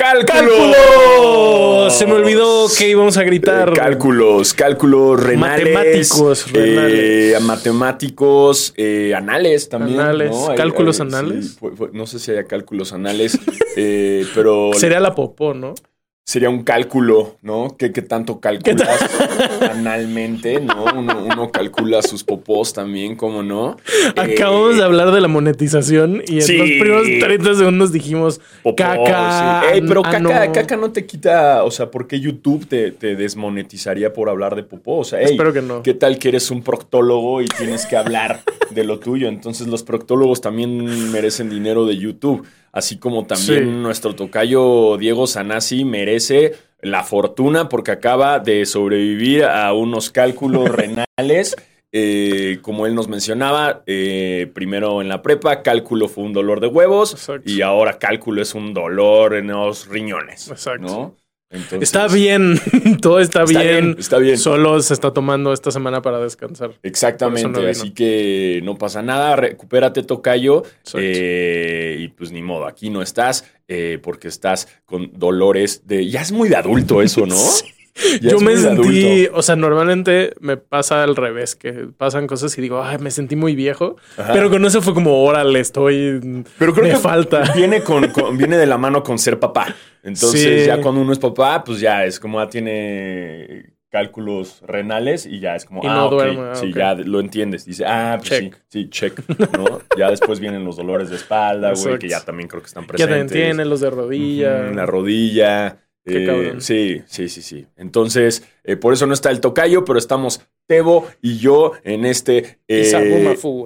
¡Cálculos! Se me olvidó que íbamos a gritar. Eh, cálculos, cálculos renales. Matemáticos eh, renales. matemáticos, eh, anales también. Anales, ¿no? Hay- ¿cálculos hay- anales? sí, fue- fue- no sé si haya cálculos anales, eh, pero Sería la popó, ¿no? Sería un cálculo, ¿no? ¿Qué, qué tanto calculas analmente, no? Uno, uno calcula sus popós también, ¿cómo no? Acabamos Eh, de hablar de la monetización y en sí. los primeros 30 segundos dijimos popó, caca. sí. Ey, pero ah, caca, no. caca no te quita, o sea, ¿por qué YouTube te, te desmonetizaría por hablar de popó? O sea, ey, Espero que no. ¿qué tal que eres un proctólogo y tienes que hablar de lo tuyo? Entonces los proctólogos también merecen dinero de YouTube, así como también Sí. nuestro tocayo Diego Sanasi merece la fortuna porque acaba de sobrevivir a unos cálculos renales. eh, como él nos mencionaba, eh, primero en la prepa, cálculo fue un dolor de huevos Exacto. y ahora cálculo es un dolor en los riñones. Exacto. ¿no? Entonces- Está bien, todo está, Está bien. bien, está bien. Solo se está tomando esta semana para descansar. Exactamente, no así que no pasa nada, recupérate tocayo eh, y pues ni modo, aquí no estás eh, porque estás con dolores de... Ya es muy de adulto eso, ¿no? Ya Yo me sentí, adulto. o sea, normalmente me pasa al revés, que pasan cosas y digo, ay, me sentí muy viejo. Ajá. Pero con eso fue como, órale, estoy. Pero creo me que falta. Viene, con, con- viene de la mano con ser papá. Entonces Sí. ya cuando uno es papá, pues ya es como ya tiene cálculos renales y ya es como, Y ah, no ok, duerme, ah, sí, ya lo entiendes. Dice, ah, pues Check. sí, sí, check, ¿no? ya después vienen los dolores de espalda, güey, que ya también creo que están Ya te presentes. entienden los de rodilla. La rodilla. Qué eh, cabrón. Sí, sí, sí, sí. Entonces, eh, por eso no está el tocayo, pero estamos Tebo y yo en este. Eh,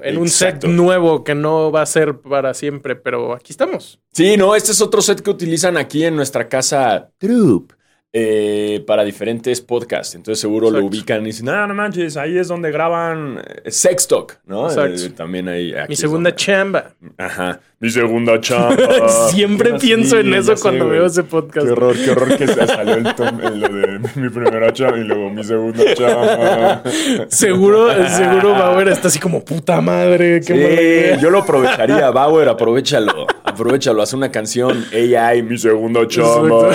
en un set nuevo que no va a ser para siempre, pero aquí estamos. Sí, no, este es otro set que utilizan aquí en nuestra casa Troop. Eh, para diferentes podcasts. Entonces seguro lo ubican y dicen, no, no manches, ahí es donde graban eh, Sex Talk, ¿no? Exacto. Eh, también ahí. aquí Mi segunda donde- chamba. Ajá. Mi segunda chamba. Siempre pienso en eso cuando veo ese podcast. Qué horror, qué horror que se salió el tom en lo de mi primera chamba y luego mi segunda chamba. Seguro, seguro Bauer está así como puta madre. Qué Sí, idea". yo lo aprovecharía, Bauer, aprovechalo. Aprovechalo, haz una canción AI, mi segunda chamba.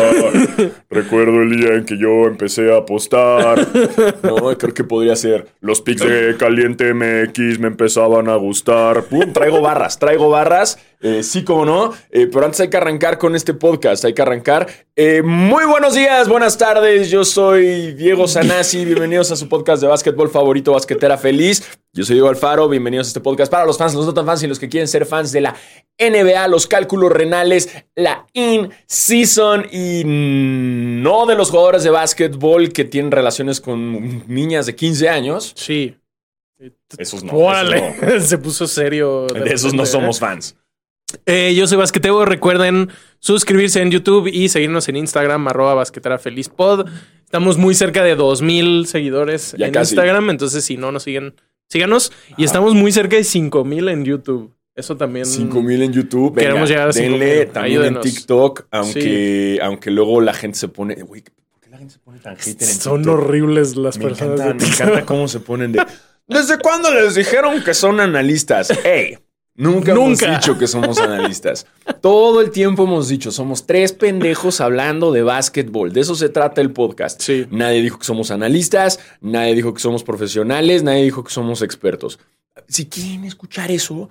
Recuerdo el día en que yo empecé a apostar. No, creo que podría ser. Los pics de Caliente MX me empezaban a gustar. Pum, traigo barras, traigo barras. Eh, sí, como no. Eh, pero antes hay que arrancar con este podcast. Hay que arrancar. Eh, muy buenos días, buenas tardes. Yo soy Diego Sanasi. Bienvenidos a su podcast de básquetbol favorito, Basquetera Feliz. Yo soy Diego Alfaro. Bienvenidos a este podcast para los fans, los no tan fans y los que quieren ser fans de la NBA, los cálculos renales, la in-season y no de los jugadores de básquetbol que tienen relaciones con niñas de 15 años. Sí. Esos no. Esos no. se puso serio. De esos no somos fans. Eh, yo soy Basqueteo. Recuerden suscribirse en YouTube y seguirnos en Instagram, arroba basquetera feliz pod. Estamos muy cerca de 2000 seguidores Ya en casi. Instagram. Entonces, si no nos siguen, síganos. Y estamos muy cerca de 5000 en YouTube. Eso también. 5000 en YouTube. Venga, Queremos llegar a denle 5,000. también Ayúdenos. en TikTok, aunque, aunque luego la gente se pone. Güey, ¿por qué la gente se pone tan hater en Son TikTok? horribles las Me personas. encanta, me encanta cómo se ponen de. ¿Desde cuándo les dijeron que son analistas? ¡Ey! Nunca, hemos dicho que somos analistas. Todo el tiempo hemos dicho, somos tres pendejos hablando de básquetbol. De eso se trata el podcast. Sí. Nadie dijo que somos analistas, nadie dijo que somos profesionales, nadie dijo que somos expertos. Si quieren escuchar eso,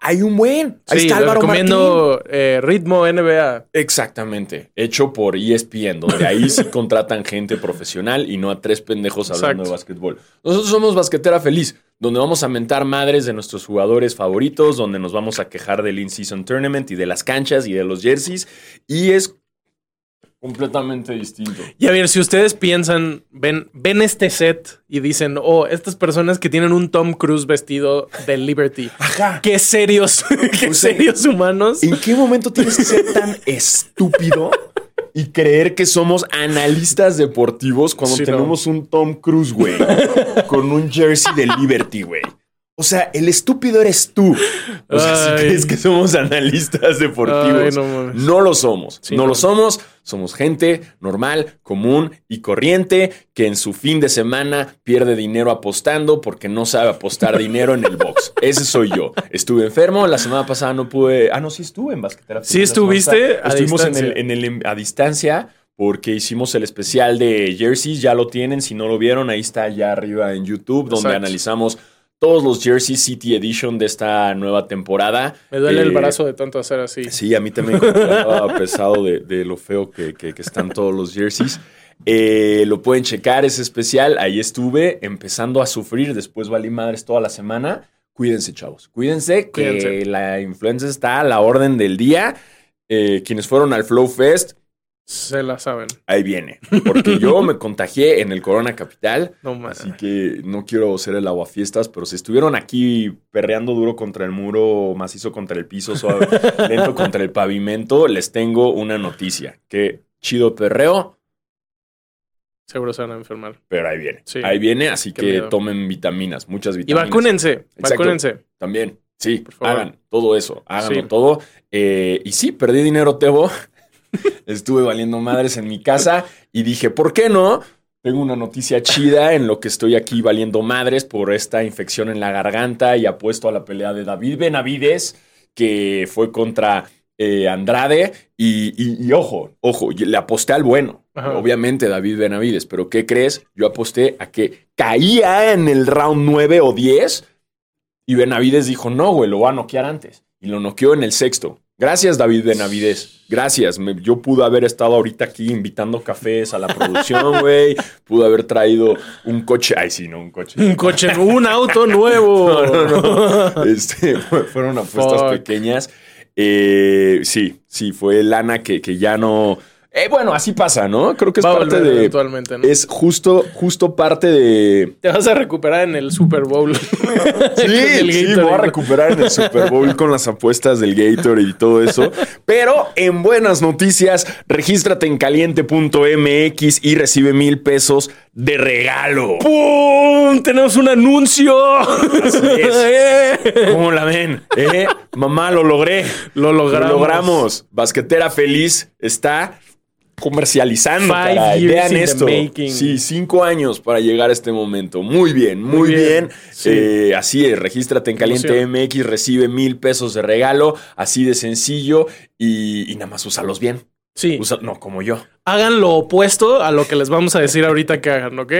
hay un buen. Ahí Sí, está Álvaro recomiendo eh, Ritmo NBA. Exactamente, hecho por ESPN, donde ahí sí contratan gente profesional y no a tres pendejos hablando Exacto. de básquetbol. Nosotros somos Basquetera Feliz, donde vamos a mentar madres de nuestros jugadores favoritos, donde nos vamos a quejar del In-Season Tournament y de las canchas y de los jerseys. Y es Completamente distinto. Y a ver, si ustedes piensan, ven, ven este set y dicen, oh, estas personas que tienen un Tom Cruise vestido de Liberty. Ajá. Qué serios, qué O sea, serios humanos. ¿En qué momento tienes que ser tan estúpido y creer que somos analistas deportivos cuando Sí, no. tenemos un Tom Cruise, güey? con un jersey de Liberty, güey. O sea, el estúpido eres tú. O sea, si crees que somos analistas deportivos. Ay, no lo somos. Sí, no. lo somos. Somos gente normal, común y corriente que en su fin de semana pierde dinero apostando porque no sabe apostar dinero en el box. Ese soy yo. Estuve enfermo. La semana pasada no pude. Ah, no, sí estuve en basquetera. Sí estuviste a Estuvimos en el, en el- a distancia porque hicimos el especial de jerseys. Ya lo tienen. Si no lo vieron, ahí está ya arriba en YouTube, donde Exacto. analizamos todos los jerseys City Edition de esta nueva temporada. Me duele el Eh, brazo de tanto hacer así. Sí, a mí también andaba pesado de, de lo feo que, que- que están todos los jerseys. Eh, lo pueden checar, es especial. Ahí estuve empezando a sufrir. Después valí madres toda la semana. Cuídense, chavos. Cuídense que la influenza está a la orden del día. Eh, quienes fueron al Flow Fest, Se la saben. ahí viene. Porque yo me contagié en el Corona Capital. No mames. Así que no quiero ser el aguafiestas, pero si estuvieron aquí perreando duro contra el muro, macizo contra el piso, suave, lento contra el pavimento, les tengo una noticia. Que chido perreo, Seguro se van a enfermar. pero ahí viene. Sí. Ahí viene, así Qué que miedo. tomen vitaminas, muchas Y vitaminas. vacúnense. Exacto. Vacúnense. También, sí, Por favor. hagan todo eso, háganlo Sí. todo. Eh, y sí, perdí dinero, Tebo. Estuve valiendo madres en mi casa y dije, ¿por qué no? Tengo una noticia chida en lo que estoy aquí valiendo madres por esta infección en la garganta y apuesto a la pelea de David Benavides, que fue contra eh, Andrade. Y, y- y ojo, ojo, le aposté al bueno. Ajá. Obviamente David Benavides, pero ¿qué crees? Yo aposté a que caía en el round 9 o 10 y Benavides dijo, no, güey, lo va a noquear antes. Y lo noqueó en el sexto. Gracias, David Benavides. Gracias. Me- yo pude haber estado ahorita aquí invitando cafés a la producción, güey. Pude haber traído un coche. Ay, sí, no, un coche. Un coche, un auto nuevo. No, no, no. Este, fue- fueron apuestas Fuck. pequeñas. Eh, sí, sí, fue lana que, que ya no. Eh, bueno, así pasa, ¿no? Creo que es Va parte de. eventualmente, ¿no? Es justo, justo parte de. Te vas a recuperar en el Super Bowl. Sí, el sí, voy a recuperar en el Super Bowl con las apuestas del Gator y todo eso. Pero en buenas noticias, regístrate en caliente.mx y recibe mil pesos de regalo. ¡Pum! Tenemos un anuncio. Así es. Eh. ¿Cómo la ven? ¿Eh? Mamá, lo logré. Lo logramos. Lo logramos. Basquetera Feliz está comercializando. Caray. Vean esto. Sí, cinco años para llegar a este momento. Muy bien, muy, Muy bien. bien. Sí. Eh, así es, regístrate en Caliente. MX, recibe mil pesos de regalo, así de sencillo y, y nada más úsalos bien. Sí. Usa- no, como yo. Hagan lo opuesto a lo que les vamos a decir ahorita que hagan, ¿ok?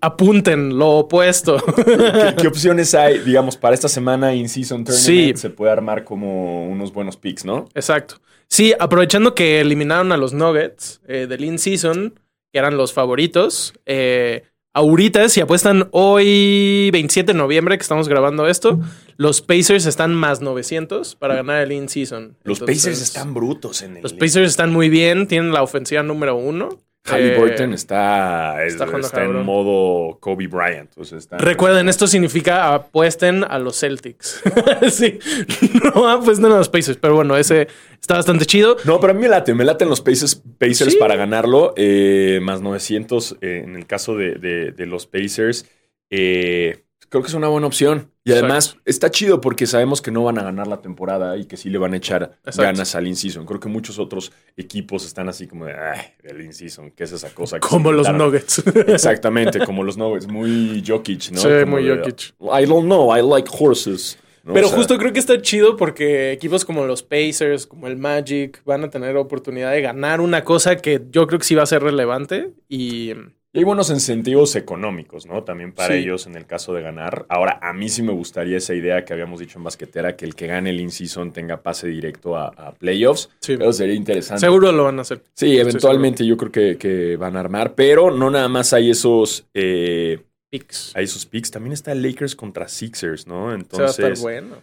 Apunten lo opuesto. ¿Qué, qué opciones hay, digamos, para esta semana in season tournament? Sí. Se puede armar como unos buenos picks, ¿no? Exacto. Sí, aprovechando que eliminaron a los Nuggets eh, del in-season, que eran los favoritos, eh, ahorita, si apuestan hoy, 27 de noviembre, que estamos grabando esto, los Pacers están más 900 para ganar el in-season. Los Entonces, Pacers están brutos en el. Los Pacers están muy bien, tienen la ofensiva número uno. Halliburton Eh, está, está en modo Kobe Bryant. o sea, está- Recuerden, esto significa apuesten a los Celtics. sí, no apuesten a los Pacers, pero bueno, ese está bastante chido. No, pero a mí me late, me laten los Pacers, Pacers Sí. para ganarlo. eh, más 900 eh, en el caso de, de- de los Pacers. eh, creo que es una buena opción. Y Exacto. además está chido porque sabemos que no van a ganar la temporada y que sí le van a echar Exacto. ganas al in-season. Creo que muchos otros equipos están así como de, ay, el in-season, ¿qué es esa cosa? que Como los inventaron?" Nuggets. Exactamente, como los Nuggets. Muy Jokic, ¿no? Sí, Como muy de, Jokic. I don't know, I like horses. ¿no? Pero O sea, justo creo que está chido porque equipos como los Pacers, como el Magic, van a tener oportunidad de ganar una cosa que yo creo que sí va a ser relevante. Y Y hay buenos incentivos económicos, ¿no? También para Sí. ellos en el caso de ganar. Ahora, a mí sí me gustaría esa idea que habíamos dicho en basquetera, que el que gane el in-season tenga pase directo a, a playoffs. Sí. Pero sería interesante. seguro lo van a hacer. Sí, eventualmente yo creo que, que van a armar, pero no nada más hay esos, eh, Picks. hay esos picks. También está Lakers contra Sixers, ¿no? Se va a Entonces, estar bueno.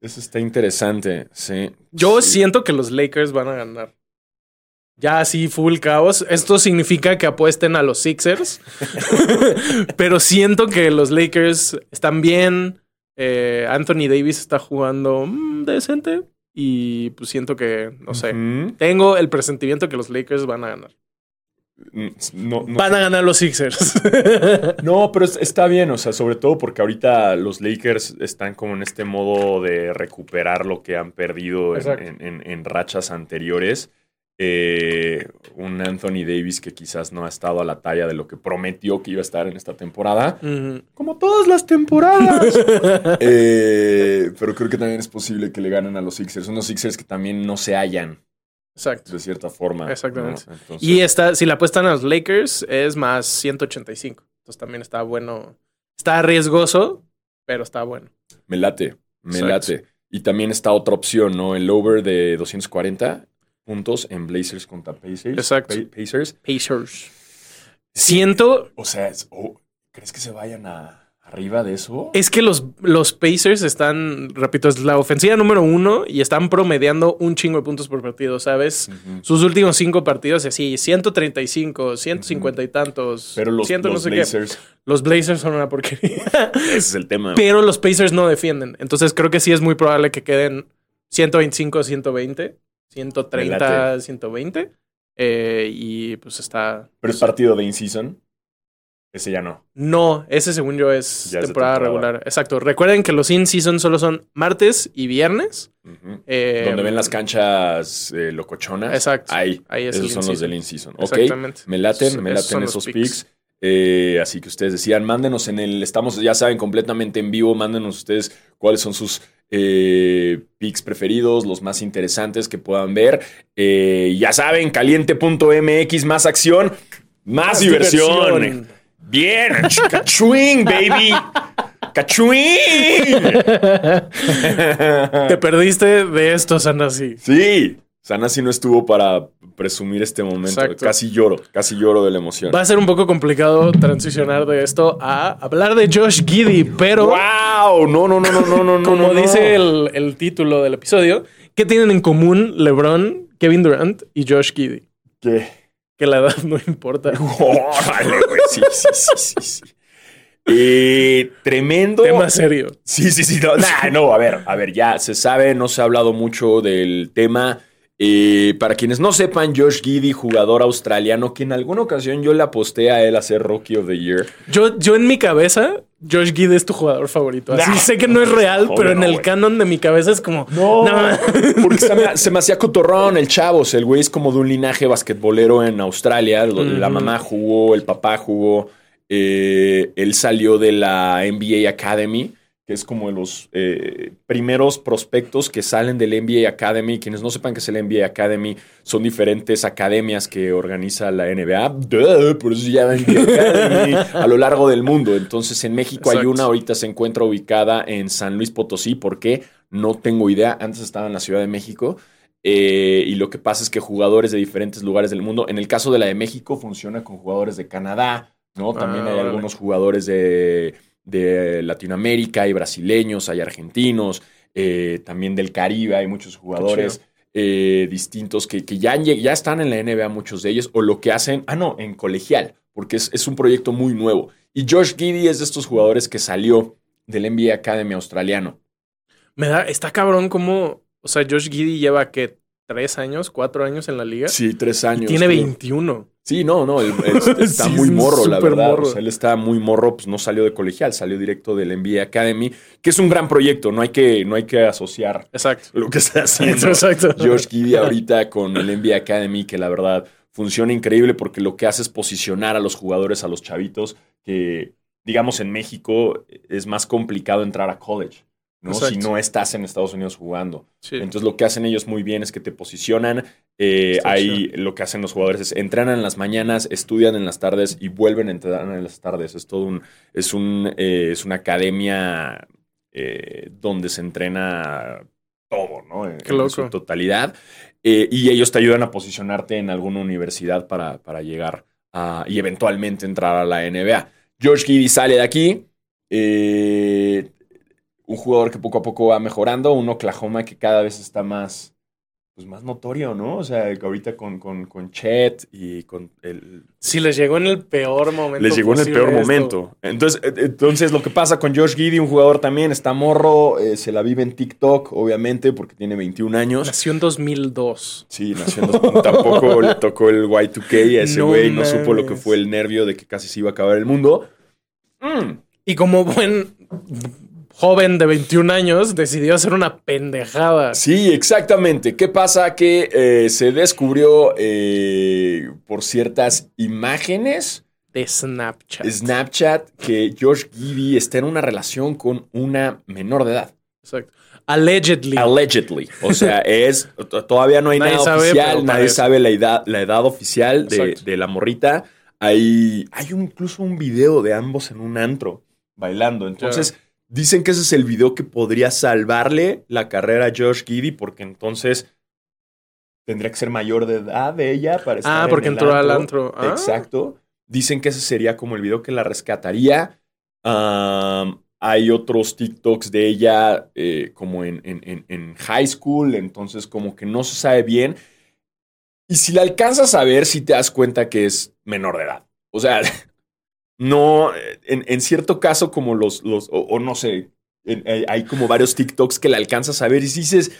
eso está interesante, sí. Yo Sí. siento que los Lakers van a ganar. Ya así full caos. Esto significa que apuesten a los Sixers. Pero siento que los Lakers están bien. Eh, Anthony Davis está jugando mm, decente. Y pues siento que, no sé. Tengo el presentimiento que los Lakers van a ganar. Mm, No, no, Van a ganar los Sixers. No, pero es- está bien, o sea, sobre todo porque ahorita los Lakers están como en este modo de recuperar lo que han perdido en, Exacto. en- en- en rachas anteriores. Eh, un Anthony Davis que quizás no ha estado a la talla de lo que prometió que iba a estar en esta temporada. Como todas las temporadas. Eh, pero creo que también es posible que le ganen a los Sixers. Unos Sixers que también no se hallan Exacto. de cierta forma. Exactamente. ¿no? Entonces- Y está, si la apuestan a los Lakers, es más 185. Entonces también está bueno. Está riesgoso, pero está bueno. Me late, me Exacto. late. Y también está otra opción, ¿no? El over de 240 puntos en Blazers contra Pacers. Exacto. Pa- Pacers. Pacers. Siento. O sea, es- oh, ¿crees que se vayan a arriba de eso? Es que los, los Pacers están, repito, es la ofensiva número uno y están promediando un chingo de puntos por partido, ¿sabes? Sus últimos cinco partidos, así, 135, 150 y tantos. Pero los, 100 no los sé qué. Blazers, Los Blazers son una porquería. ese es el tema. pero los Pacers no defienden. Entonces creo que sí es muy probable que queden 125, 120, 130, late. 120. Eh, y pues está. Pero es partido de in-season. Ese ya no. No, ese según yo es temporada, regular. Exacto. Recuerden que los in-season solo son martes y viernes. Eh, Donde ven las canchas eh, locochonas. Exacto. Ahí. Ahí es Esos son los del in-season. Ok. Exactamente. Me laten, Esos- me laten esos picks. picks. Eh, así que ustedes decían, mándenos en el, estamos, ya saben, completamente en vivo, mándenos ustedes cuáles son sus eh, picks preferidos, los más interesantes que puedan ver. Eh, ya saben, caliente.mx, más acción, más, diversión. diversión. Bien, cachuín, baby. Cachuín. Te perdiste de estos, Anasi. sí, Sanasi no estuvo para presumir este momento. Exacto. Casi lloro, casi lloro de la emoción. Va a ser un poco complicado transicionar de esto a hablar de Josh Giddy, pero ¡Wow! No, no, no, no, no, no, no. como no, no. dice el, el título del episodio, ¿qué tienen en común LeBron, Kevin Durant y Josh Giddy? ¿Qué? Que la edad no importa. Órale, güey. Sí, sí, sí, sí, sí. Eh, tremendo. Tema serio. Sí, sí, sí. No, nah, no, a ver, a ver, ya se sabe, no se ha hablado mucho del tema. Eh, para quienes no sepan, Josh Giddy, jugador australiano, que en alguna ocasión yo le aposté a él a ser Rookie of the Year. Yo, yo en mi cabeza, Josh Giddy es tu jugador favorito. Así Nah. sé que no es real, Joder, pero en no, el canon de mi cabeza es como. No, porque se me, se me hacía cotorrón el chavo. O sea, el güey es como de un linaje basquetbolero en Australia. Lo- La mamá jugó, el papá jugó. eh, él salió de la NBA Academy, que es como de los eh, primeros prospectos que salen del NBA Academy. Quienes no sepan qué es el NBA Academy, son diferentes academias que organiza la NBA. Duh, por eso se llama NBA Academy a lo largo del mundo. Entonces, en México hay una, ahorita se encuentra ubicada en San Luis Potosí. ¿Por qué? No tengo idea. Antes estaba en la Ciudad de México. Eh, y lo que pasa es que jugadores de diferentes lugares del mundo, en el caso de la de México, funciona con jugadores de Canadá, ¿no? También Ah, hay órale. algunos jugadores de, de Latinoamérica, hay brasileños, hay argentinos, eh, también del Caribe, hay muchos jugadores eh, distintos que, que ya, han ya están en la NBA, muchos de ellos, o lo que hacen, ah, no, en colegial, porque es, es un proyecto muy nuevo. Y Josh Giddy es de estos jugadores que salió del NBA Academy australiano. Me da, está cabrón como. O sea, Josh Giddy lleva que tres años, cuatro años en la liga. Sí, tres años. y tiene creo. 21. Sí, no, no, él, él está Sí, muy morro, la verdad. morro. O sea, él está muy morro, pues no salió de colegial, salió directo del NBA Academy, que es un gran proyecto, no hay que, no hay que asociar Exacto. lo que está haciendo Exacto. Josh Giddy ahorita con el NBA Academy, que la verdad funciona increíble porque lo que hace es posicionar a los jugadores, a los chavitos, que digamos en México es más complicado entrar a college, ¿no? Exacto. Si no estás en Estados Unidos jugando. Sí. Entonces lo que hacen ellos muy bien es que te posicionan. eh, ahí lo que hacen los jugadores es entrenan en las mañanas, estudian en las tardes y vuelven a entrenar en las tardes. Es todo un, es un, eh, es una academia eh, donde se entrena todo, ¿no? En, en su totalidad. Eh, y ellos te ayudan a posicionarte en alguna universidad para, para llegar a, y eventualmente entrar a la NBA. George Giddy sale de aquí. eh, un jugador que poco a poco va mejorando. Un Oklahoma que cada vez está más, pues más notorio, ¿no? O sea, que ahorita con, con, con Chet y con el... Sí, les llegó en el peor momento. Les llegó en el peor esto. momento. Entonces, eh, entonces, lo que pasa con Josh Giddy, un jugador también, está morro, eh, se la vive en TikTok, obviamente, porque tiene 21 años. Nació en 2002. Sí, nació en dos- Tampoco le tocó el Y2K a ese No güey. No, supo lo que fue el nervio de que casi se iba a acabar el mundo. Mm. Y como buen joven de 21 años, decidió hacer una pendejada. Sí, exactamente. ¿Qué pasa? Que eh, se descubrió eh, por ciertas imágenes De Snapchat. Snapchat que Josh Giddy está en una relación con una menor de edad. Exacto. Allegedly. Allegedly. O sea, es todavía no hay Nadie nada sabe, oficial, nadie sabe la edad, la edad oficial de, la morrita. Hay, hay un- incluso un video de ambos en un antro bailando. Entonces, dicen que ese es el video que podría salvarle la carrera a Josh Giddy, porque entonces tendría que ser mayor de edad de ella para estar Ah, en porque el entró al antro. Ah. Exacto. Dicen que ese sería como el video que la rescataría. Hay otros TikToks de ella eh, como en, en- en- en high school, entonces como que no se sabe bien. Y si la alcanzas a ver, si te das cuenta que es menor de edad. O sea, no, eh, en, en cierto caso como los, los o, o no sé, eh, hay como varios TikToks que la alcanzas a ver y dices,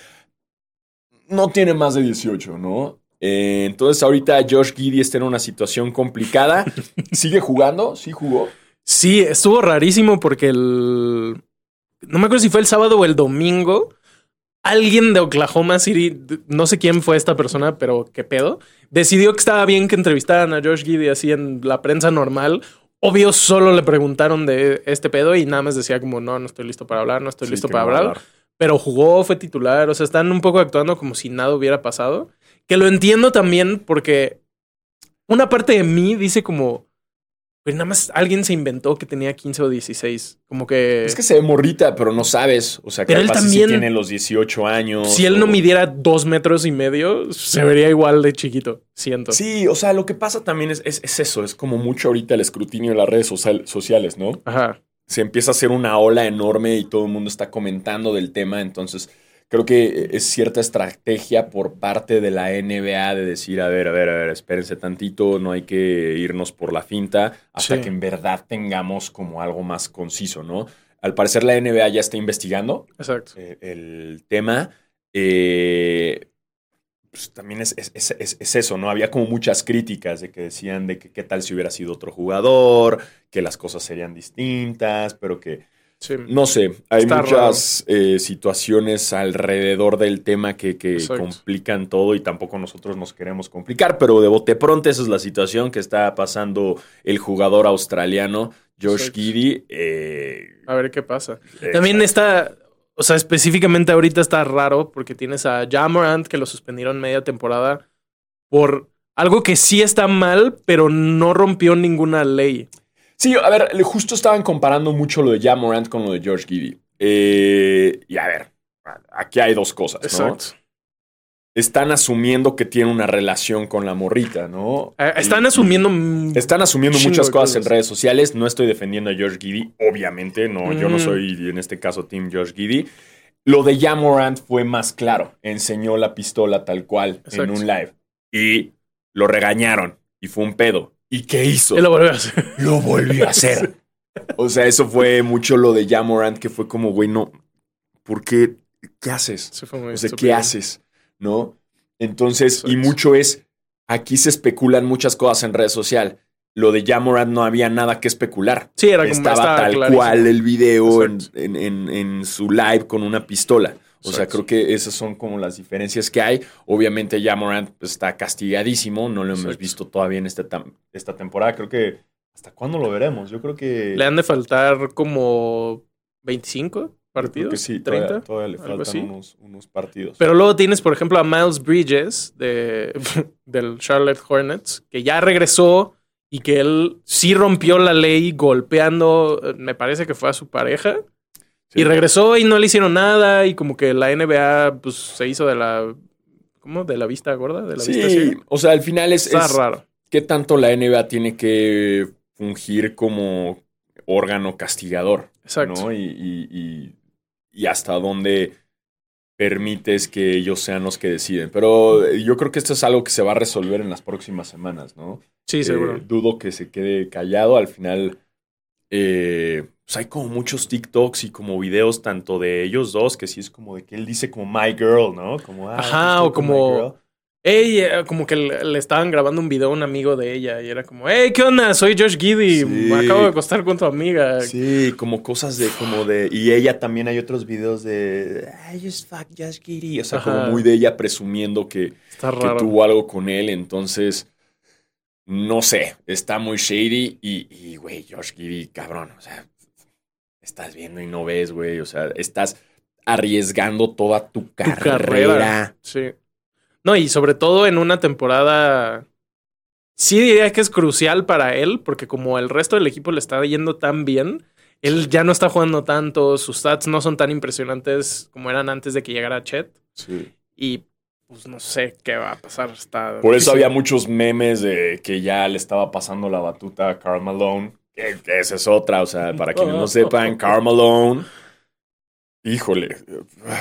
no tiene más de 18, ¿no? Eh, entonces ahorita Josh Giddy está en una situación complicada. ¿Sigue jugando? ¿Sí jugó? Sí, estuvo rarísimo porque el. No me acuerdo si fue el sábado o el domingo. Alguien de Oklahoma City, no sé quién fue esta persona, pero qué pedo, decidió que estaba bien que entrevistaran a Josh Giddy así en la prensa normal. Obvio, solo le preguntaron de este pedo y nada más decía como, no, no estoy listo para hablar, no estoy Sí, listo para hablar. Pero jugó, fue titular, o sea, están un poco actuando como si nada hubiera pasado. Que lo entiendo también porque una parte de mí dice como, pues nada más alguien se inventó que tenía 15 o 16. Como que, Es que se ve morrita, pero no sabes. O sea, Pero él también- si tiene los 18 años. si él no midiera dos metros y medio, se vería igual de chiquito, siento. Sí, o sea, lo que pasa también es, es- es eso. Es como mucho ahorita el escrutinio de las redes social- sociales, ¿no? Ajá. se empieza a hacer una ola enorme y todo el mundo está comentando del tema. Entonces, creo que es cierta estrategia por parte de la NBA de decir, a ver, a ver, a ver, espérense tantito, no hay que irnos por la finta hasta Sí. que en verdad tengamos como algo más conciso, ¿no? Al parecer la NBA ya está investigando Exacto. eh, el tema. eh, pues también es, es- es- es- es eso, ¿no? Había como muchas críticas de que decían de que qué tal si hubiera sido otro jugador, que las cosas serían distintas, pero que, Sí. no sé, hay Está muchas eh, situaciones alrededor del tema que, que complican todo y tampoco nosotros nos queremos complicar, pero de bote pronto esa es la situación que está pasando el jugador australiano, Josh. Giddy. eh, A ver qué pasa. También está, o sea, específicamente ahorita está raro porque tienes a Jamorant que lo suspendieron media temporada por algo que sí está mal, pero no rompió ninguna ley. Sí, a ver, justo estaban comparando mucho lo de Jam Morant con lo de George Giddy. Eh, y a ver, aquí hay dos cosas, ¿no? Exacto. Están asumiendo que tiene una relación con la morrita, ¿no? Eh, Están Y- asumiendo. mm, Están asumiendo Chingo muchas de cosas en cosas. redes sociales. No estoy defendiendo a George Giddy, obviamente. No, yo no Mm. soy en este caso Team George Giddy. Lo de Jam Morant fue más claro. Enseñó la pistola tal cual en Exacto. un live. Y lo regañaron. Y fue un pedo. ¿Y qué hizo? Él lo volvió a hacer. lo volvió a hacer. O sea, eso fue mucho lo de Jamorant, que fue como, güey, no, ¿por qué? ¿Qué haces? Sí, fue muy O sea, ¿qué haces? ¿No? Entonces, y mucho es, aquí se especulan muchas cosas en red social. Lo de Jamorant no había nada que especular. Sí, era como Estaba estaba tal clarísimo. cual el video en- en- en su live con una pistola. O sea, creo que esas son como las diferencias que hay. Obviamente, Jamorant pues, está castigadísimo. No lo hemos visto todavía en esta, tam- esta temporada. Creo que. ¿Hasta cuándo lo veremos? Yo creo que. Le han de faltar como 25 yo creo partidos. que sí, 30. todavía, todavía le faltan unos partidos. Pero luego tienes, por ejemplo, a Miles Bridges de, del Charlotte Hornets, que ya regresó y que él sí rompió la ley golpeando, eh, me parece que fue a su pareja. Sí. Y regresó y no le hicieron nada y como que la NBA pues se hizo de la... ¿Cómo? De la vista gorda, de la vista Sí, ciega. o sea, al final es, Está es raro. qué tanto la NBA tiene que fungir como órgano castigador. Exacto. ¿no? Y, y- y- y hasta dónde permites que ellos sean los que deciden. Pero eh, yo creo que esto es algo que se va a resolver en las próximas semanas, ¿no? Sí, Eh, seguro. dudo que se quede callado. Al final, eh, pues hay como muchos TikToks y como videos tanto de ellos dos, que sí es como de que él dice como my girl, ¿no? Como, ah, Ajá, estoy o como-. Ey, eh, como que le, estaban grabando un video a un amigo de ella y era como, hey, ¿qué onda? Soy Josh Giddy, Sí. me acabo de acostar con tu amiga. Sí, como cosas de, como de, y ella también hay otros videos de, I just fuck Josh Giddy, o sea, Ajá. como muy de ella presumiendo que, Está que raro. tuvo algo con él, entonces, no sé, está muy shady y, y, güey, Josh Giddy, cabrón, o sea, estás viendo y no ves, güey, o sea, estás arriesgando toda tu Tu carrera. carrera. Sí. No, y sobre todo en una temporada. Sí diría que es crucial para él, porque como el resto del equipo le está yendo tan bien, él ya no está jugando tanto, sus stats no son tan impresionantes como eran antes de que llegara Chet. Sí. Y pues no sé qué va a pasar. Está Por eso había muchos memes de que ya le estaba pasando la batuta a Karl Malone. Que, que esa es otra, o sea, para quienes no sepan, Karl Malone. Híjole,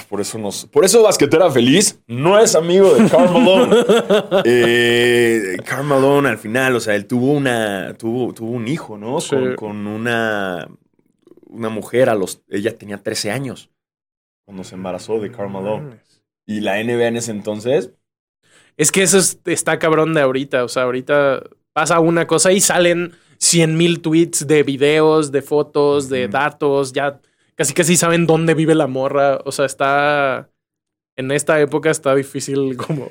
por eso nos. Por eso Basquetera Feliz no es amigo de Karl Malone. eh, Karl Malone al final, o sea, él tuvo una. tuvo, tuvo un hijo, ¿no? Sí. Con, con una. Una mujer a los. Ella tenía 13 años cuando se embarazó de Karl Malone. Y la NBA en ese entonces, Es que eso es- está cabrón de ahorita. O sea, ahorita pasa una cosa y salen 100 mil tweets de videos, de fotos, de datos. Ya casi casi saben dónde vive la morra. O sea, está. En esta época está difícil como.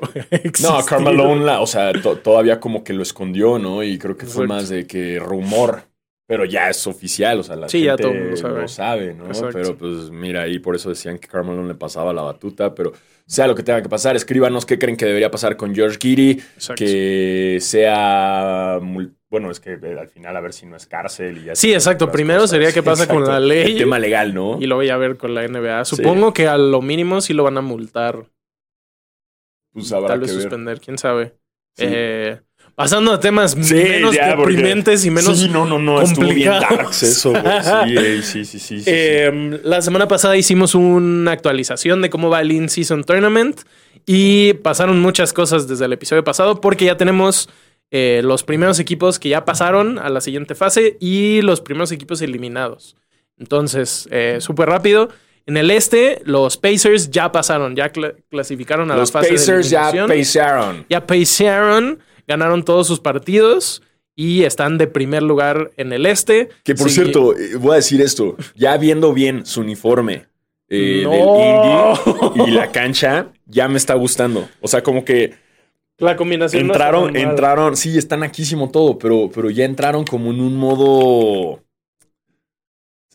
No. Carmelo, o sea, to- todavía como que lo escondió, ¿no? Y creo que fue Exacto. más de que rumor. Pero ya es oficial, o sea, la Sí, ya gente todo el mundo sabe. sabe, ¿no? Exacto. Pero pues mira, ahí por eso decían que Carmelo le pasaba la batuta, pero sea lo que tenga que pasar, escríbanos qué creen que debería pasar con George Exacto. que sea, bueno, es que eh, al final a ver si no es cárcel y ya. Sí, exacto. Primero cosas. sería qué pasa con la ley. El tema legal, ¿no? Y lo voy a ver con la NBA. Supongo que a lo mínimo sí lo van a multar. Pues habrá Tal vez que ver. suspender, quién sabe. Sí. Eh, pasando a temas Sí, menos ya, porque- deprimentes y menos sí, no, no, no, estuvo bien complicados. darks eso, güey. Sí, sí, sí. Eh, La semana pasada hicimos una actualización de cómo va el In-Season Tournament y pasaron muchas cosas desde el episodio pasado porque ya tenemos eh, los primeros equipos que ya pasaron a la siguiente fase y los primeros equipos eliminados. Entonces, eh, súper rápido. En el este, los Pacers ya pasaron, ya cla- clasificaron a Los la fase Pacers de ya pacearon. Ya pacearon, ganaron todos sus partidos y están de primer lugar en el este. Que por Sí. cierto, eh, voy a decir esto, ya viendo bien su uniforme eh, No. del indie y la cancha, ya me está gustando. O sea, como que La combinación entraron, entraron, sí, está naquísimo todo, pero, pero ya entraron como en un modo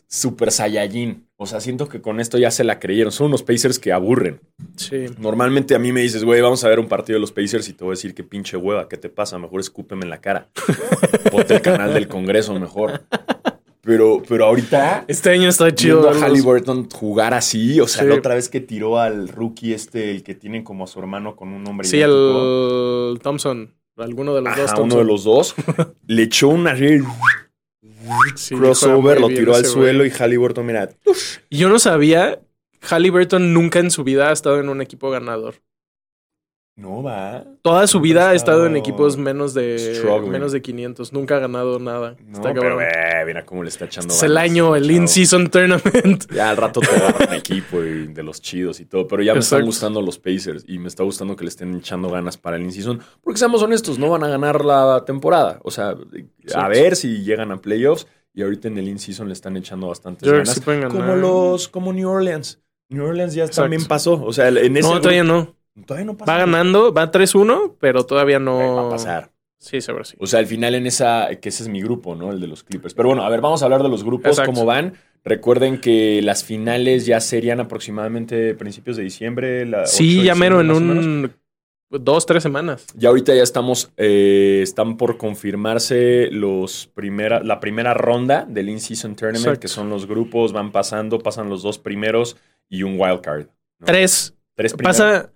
super saiyajin. O sea, siento que con esto ya se la creyeron. Son unos Pacers que aburren. Sí. Normalmente a mí me dices, güey, vamos a ver un partido de los Pacers y te voy a decir qué pinche hueva, ¿qué te pasa? Mejor escúpeme en la cara. Ponte el canal del Congreso mejor. Pero, pero ahorita, Este año está chido. viendo a. Halliburton jugar así, o sea, Sí. la otra vez que tiró al rookie este, el que tienen como a su hermano con un nombre Sí, idéntico. el Thompson. Alguno de los Ajá, dos. uno Thompson. de los dos, le echó una Sí, crossover, lo tiró al güey. suelo y Halliburton, mira, yo no sabía. Halliburton nunca en su vida ha estado en un equipo ganador. No va. Toda su vida ha estado en equipos menos de menos de 500. Nunca ha ganado nada. No, Está pero cabrón. eh, mira cómo le está echando Es el año, el in-season tournament. Ya al rato te agarran equipo y de los chidos y todo. Pero ya me están gustando los Pacers y me está gustando que le estén echando ganas para el in-season. Porque seamos honestos, no van a ganar la temporada. O sea, a ver si llegan a playoffs. Y ahorita en el in-season le están echando bastantes Yo ganas. como los, como New Orleans. New Orleans ya Exacto. también pasó. O sea, en ese No, todavía no. Todavía no pasa. Va ganando, va 3-1, pero todavía no. Va a pasar. Sí, seguro sí. O sea, al final en esa, que ese es mi grupo, ¿no? El de los Clippers. Pero bueno, a ver, vamos a hablar de los grupos, Exacto. cómo van. Recuerden que las finales ya serían aproximadamente principios de diciembre. La 8 Sí, ya mero en un. Dos, tres semanas. Ya ahorita ya estamos, eh, están por confirmarse los primera, la primera ronda del In-Season Tournament, Exacto. que son los grupos, van pasando, pasan los dos primeros y un wild card. ¿no? Tres. Tres primeros. Pasa.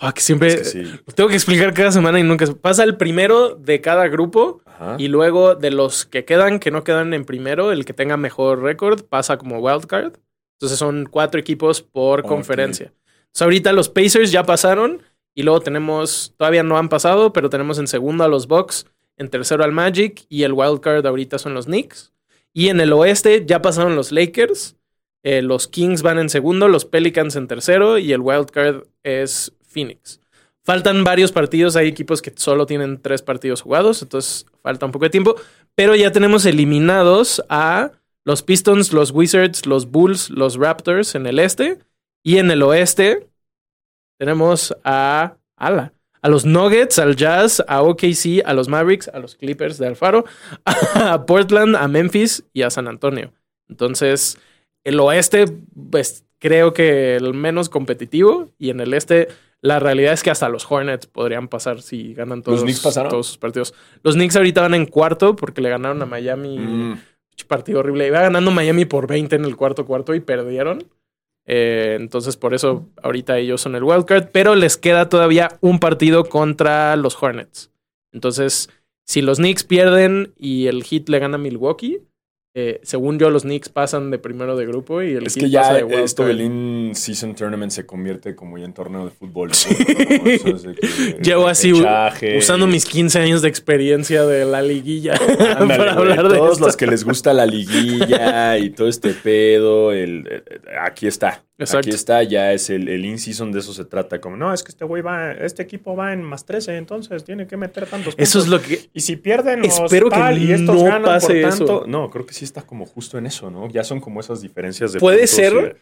Fuck, siempre. Es que sí. Tengo que explicar cada semana y nunca. Pasa el primero de cada grupo Ajá. y luego de los que quedan, que no quedan en primero, el que tenga mejor récord pasa como wildcard. Entonces son cuatro equipos por conferencia. So, ahorita los Pacers ya pasaron y luego tenemos, todavía no han pasado, pero tenemos en segundo a los Bucks, en tercero al Magic y el wildcard ahorita son los Knicks. Y en el oeste ya pasaron los Lakers, eh, los Kings van en segundo, los Pelicans en tercero y el wildcard es Phoenix. Faltan varios partidos, hay equipos que solo tienen tres partidos jugados, entonces falta un poco de tiempo, pero ya tenemos eliminados a los Pistons, los Wizards, los Bulls, los Raptors en el este y en el oeste tenemos a ala, a los Nuggets, al Jazz, a OKC, a los Mavericks, a los Clippers de Alfaro, a Portland, a Memphis y a San Antonio. Entonces, el oeste, pues creo que el menos competitivo y en el este la realidad es que hasta los Hornets podrían pasar si ganan todos, Knicks pasaron? todos sus partidos. Los Knicks ahorita van en cuarto porque le ganaron a Miami. Mm. Partido horrible. Iba ganando Miami por 20 en el cuarto cuarto y perdieron. Eh, entonces, por eso ahorita ellos son el wildcard. Pero les queda todavía un partido contra los Hornets. Entonces, si los Knicks pierden y el Heat le gana a Milwaukee, eh, según yo, los Knicks pasan de primero de grupo y el Es que ya pasa de esto del in-season tournament se convierte como ya en torneo de fútbol. ¿no? Eso es de que- Llevo así usando mis 15 años de experiencia de la liguilla Ándale, para güey, hablar de todos esto. los que les gusta la liguilla y todo este pedo, el, aquí está. Exacto. Aquí está, ya es el, el in-season, de eso se trata. Como, no, es que este güey va, este equipo va en más 13, entonces tiene que meter tantos puntos. Eso es lo que Y si pierden los Espero que y estos no ganan pase por eso. tanto. No, creo que sí está como justo en eso, ¿no? Ya son como esas diferencias de puede puntos ser,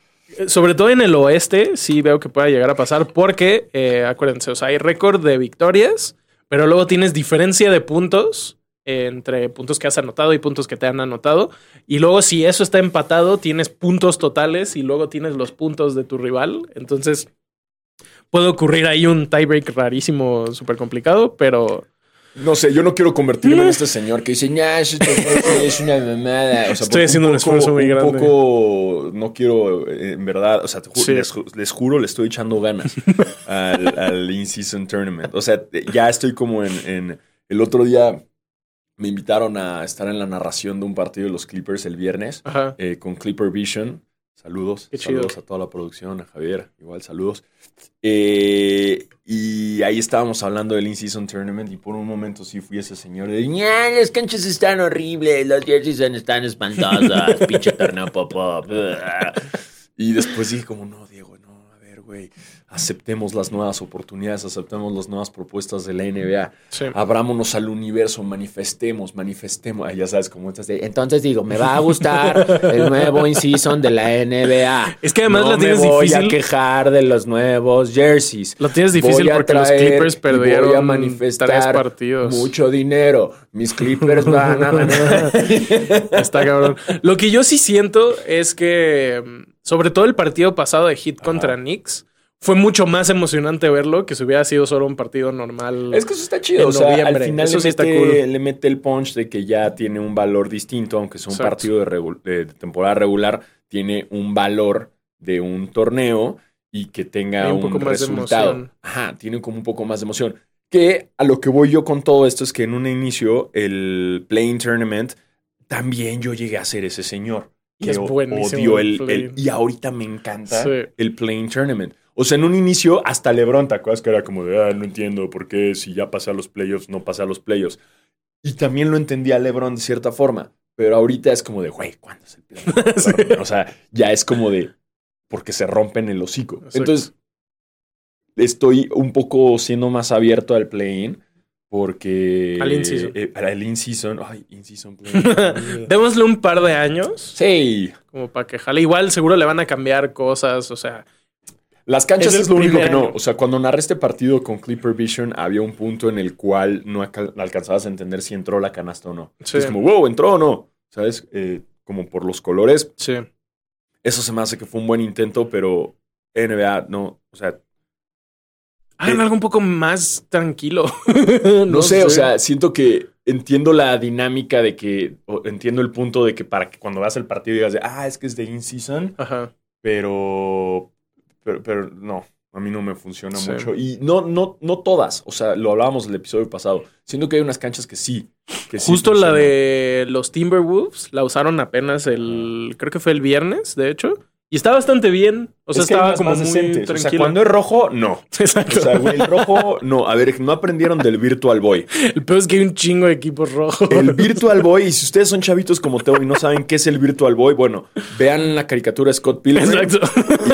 y- sobre todo en el oeste, sí veo que pueda llegar a pasar porque, eh, acuérdense, o sea, hay récord de victorias, pero luego tienes diferencia de puntos eh, entre puntos que has anotado y puntos que te han anotado. Y luego si eso está empatado, tienes puntos totales y luego tienes los puntos de tu rival. Entonces puede ocurrir ahí un tiebreak rarísimo, súper complicado, pero... No sé, yo no quiero convertirme Mm. en este señor que dice, nah, eso es una mamada. O sea, Estoy haciendo un esfuerzo muy grande. Un poco, no quiero, eh, en verdad, o sea, te ju- Sí. les, ju- les juro, le estoy echando ganas al, al in-season tournament. O sea, ya estoy como en, en- El otro día me invitaron a estar en la narración de un partido de los Clippers el viernes eh, con Clipper Vision. Saludos, Qué chido. saludos a toda la producción, a Javier, igual saludos. Eh, y ahí estábamos hablando del In-Season Tournament y por un momento sí fui ese señor de "Ña, las canchas están horribles, los jerseys están espantosas, pinche torneo pop-up. Y después dije como, no, Diego, no, a ver, güey, aceptemos las nuevas oportunidades, aceptemos las nuevas propuestas de la NBA. Sí. Abrámonos al universo, manifestemos, manifestemos. Ya sabes cómo estás. de, Entonces digo, me va a gustar el nuevo in-season de la NBA. Es que además no la tienes me voy difícil. a quejar de los nuevos jerseys. Lo tienes difícil Voy porque los Clippers perdieron voy a manifestar tres partidos. Mucho dinero. Mis Clippers van a ganar. Está cabrón. Lo que yo sí siento es que, mm, sobre todo el partido pasado de Hit contra Knicks, fue mucho más emocionante verlo que si hubiera sido solo un partido normal. Es que eso está chido. En o sea, al noviembre. final Eso le, sí está cool. le mete el punch de que ya tiene un valor distinto, aunque sea un Exacto. partido de, de temporada regular, tiene un valor de un torneo y que tenga un un, poco más de resultado. Ajá, tiene como un poco más de emoción. Que a lo que voy yo con todo esto es que en un inicio, el Playing Tournament, también yo llegué a ser ese señor. Que es buenísimo odio el el, el-. Y ahorita me encanta Sí. el Playing Tournament. O sea, en un inicio, hasta LeBron, ¿te acuerdas que era como de, ah, no entiendo por qué si ya pasé a los playoffs, no pasé a los playoffs? Y también lo entendía LeBron de cierta forma. Pero ahorita es como de, güey, ¿cuándo es el play-in? O sea, ya es como de, porque se rompen el hocico. Exacto. Entonces, estoy un poco siendo más abierto al play-in. Porque. Al in-season. eh, para el in-season. Ay, in-season. Démosle un par de años sí. como para que jale. Igual seguro le van a cambiar cosas, o sea, Las canchas Es lo único que no. O sea, cuando narré este partido con Clipper Vision, había un punto en el cual no alcanzabas a entender si entró la canasta o no. Sí. Es como, wow, entró o no. ¿Sabes? Eh, como por los colores. sí. Eso se me hace que fue un buen intento, pero NBA no. O sea, Hagan Eh, algo un poco más tranquilo. no, sé, o sea, siento que entiendo la dinámica de que. o entiendo el punto de que para que cuando veas el partido digas, de, ah, es que es de in-season. Ajá. pero, pero, pero no, a mí no me funciona Sí. mucho. Y no, no, no todas, o sea, lo hablábamos el episodio pasado. Siento que hay unas canchas que sí. Que sí Justo la de los Timberwolves la usaron apenas el, creo que fue el viernes, de hecho, Y está bastante bien. O sea, Es que estaba como más muy decentes. tranquilo. O sea, cuando es rojo, no. Exacto. O sea, güey, el rojo, no. A ver, no aprendieron del Virtual Boy. el peor es que hay un chingo de equipos rojos. El Virtual Boy, y si ustedes son chavitos como Teo y no saben qué es el Virtual Boy, bueno, vean la caricatura de Scott Pilgrim. Exacto.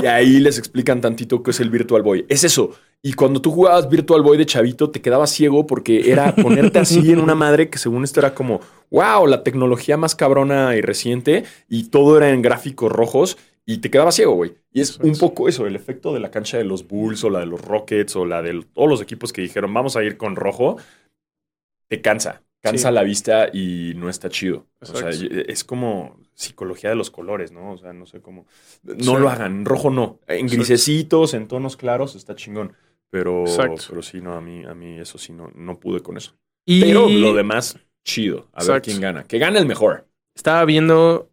Y ahí les explican tantito qué es el Virtual Boy. Es eso. Y cuando tú jugabas Virtual Boy de chavito, te quedabas ciego porque era ponerte así en una madre que según esto era como, wow, la tecnología más cabrona y reciente y todo era en gráficos rojos y te quedabas ciego, güey. Y es un poco eso, el efecto de la cancha de los Bulls o la de los Rockets o la de todos los equipos que dijeron, vamos a ir con rojo, te cansa. Cansa Sí. la vista y no está chido. O sea, es como psicología de los colores, ¿no? O sea, no sé cómo. No Sí. lo hagan, en rojo no. En grisecitos, en tonos claros, está chingón. Pero, Exacto. pero sí, no, a mí, a mí eso sí, no, no pude con eso. Y Pero lo demás, chido. A ver quién gana. Que gane el mejor. estaba viendo.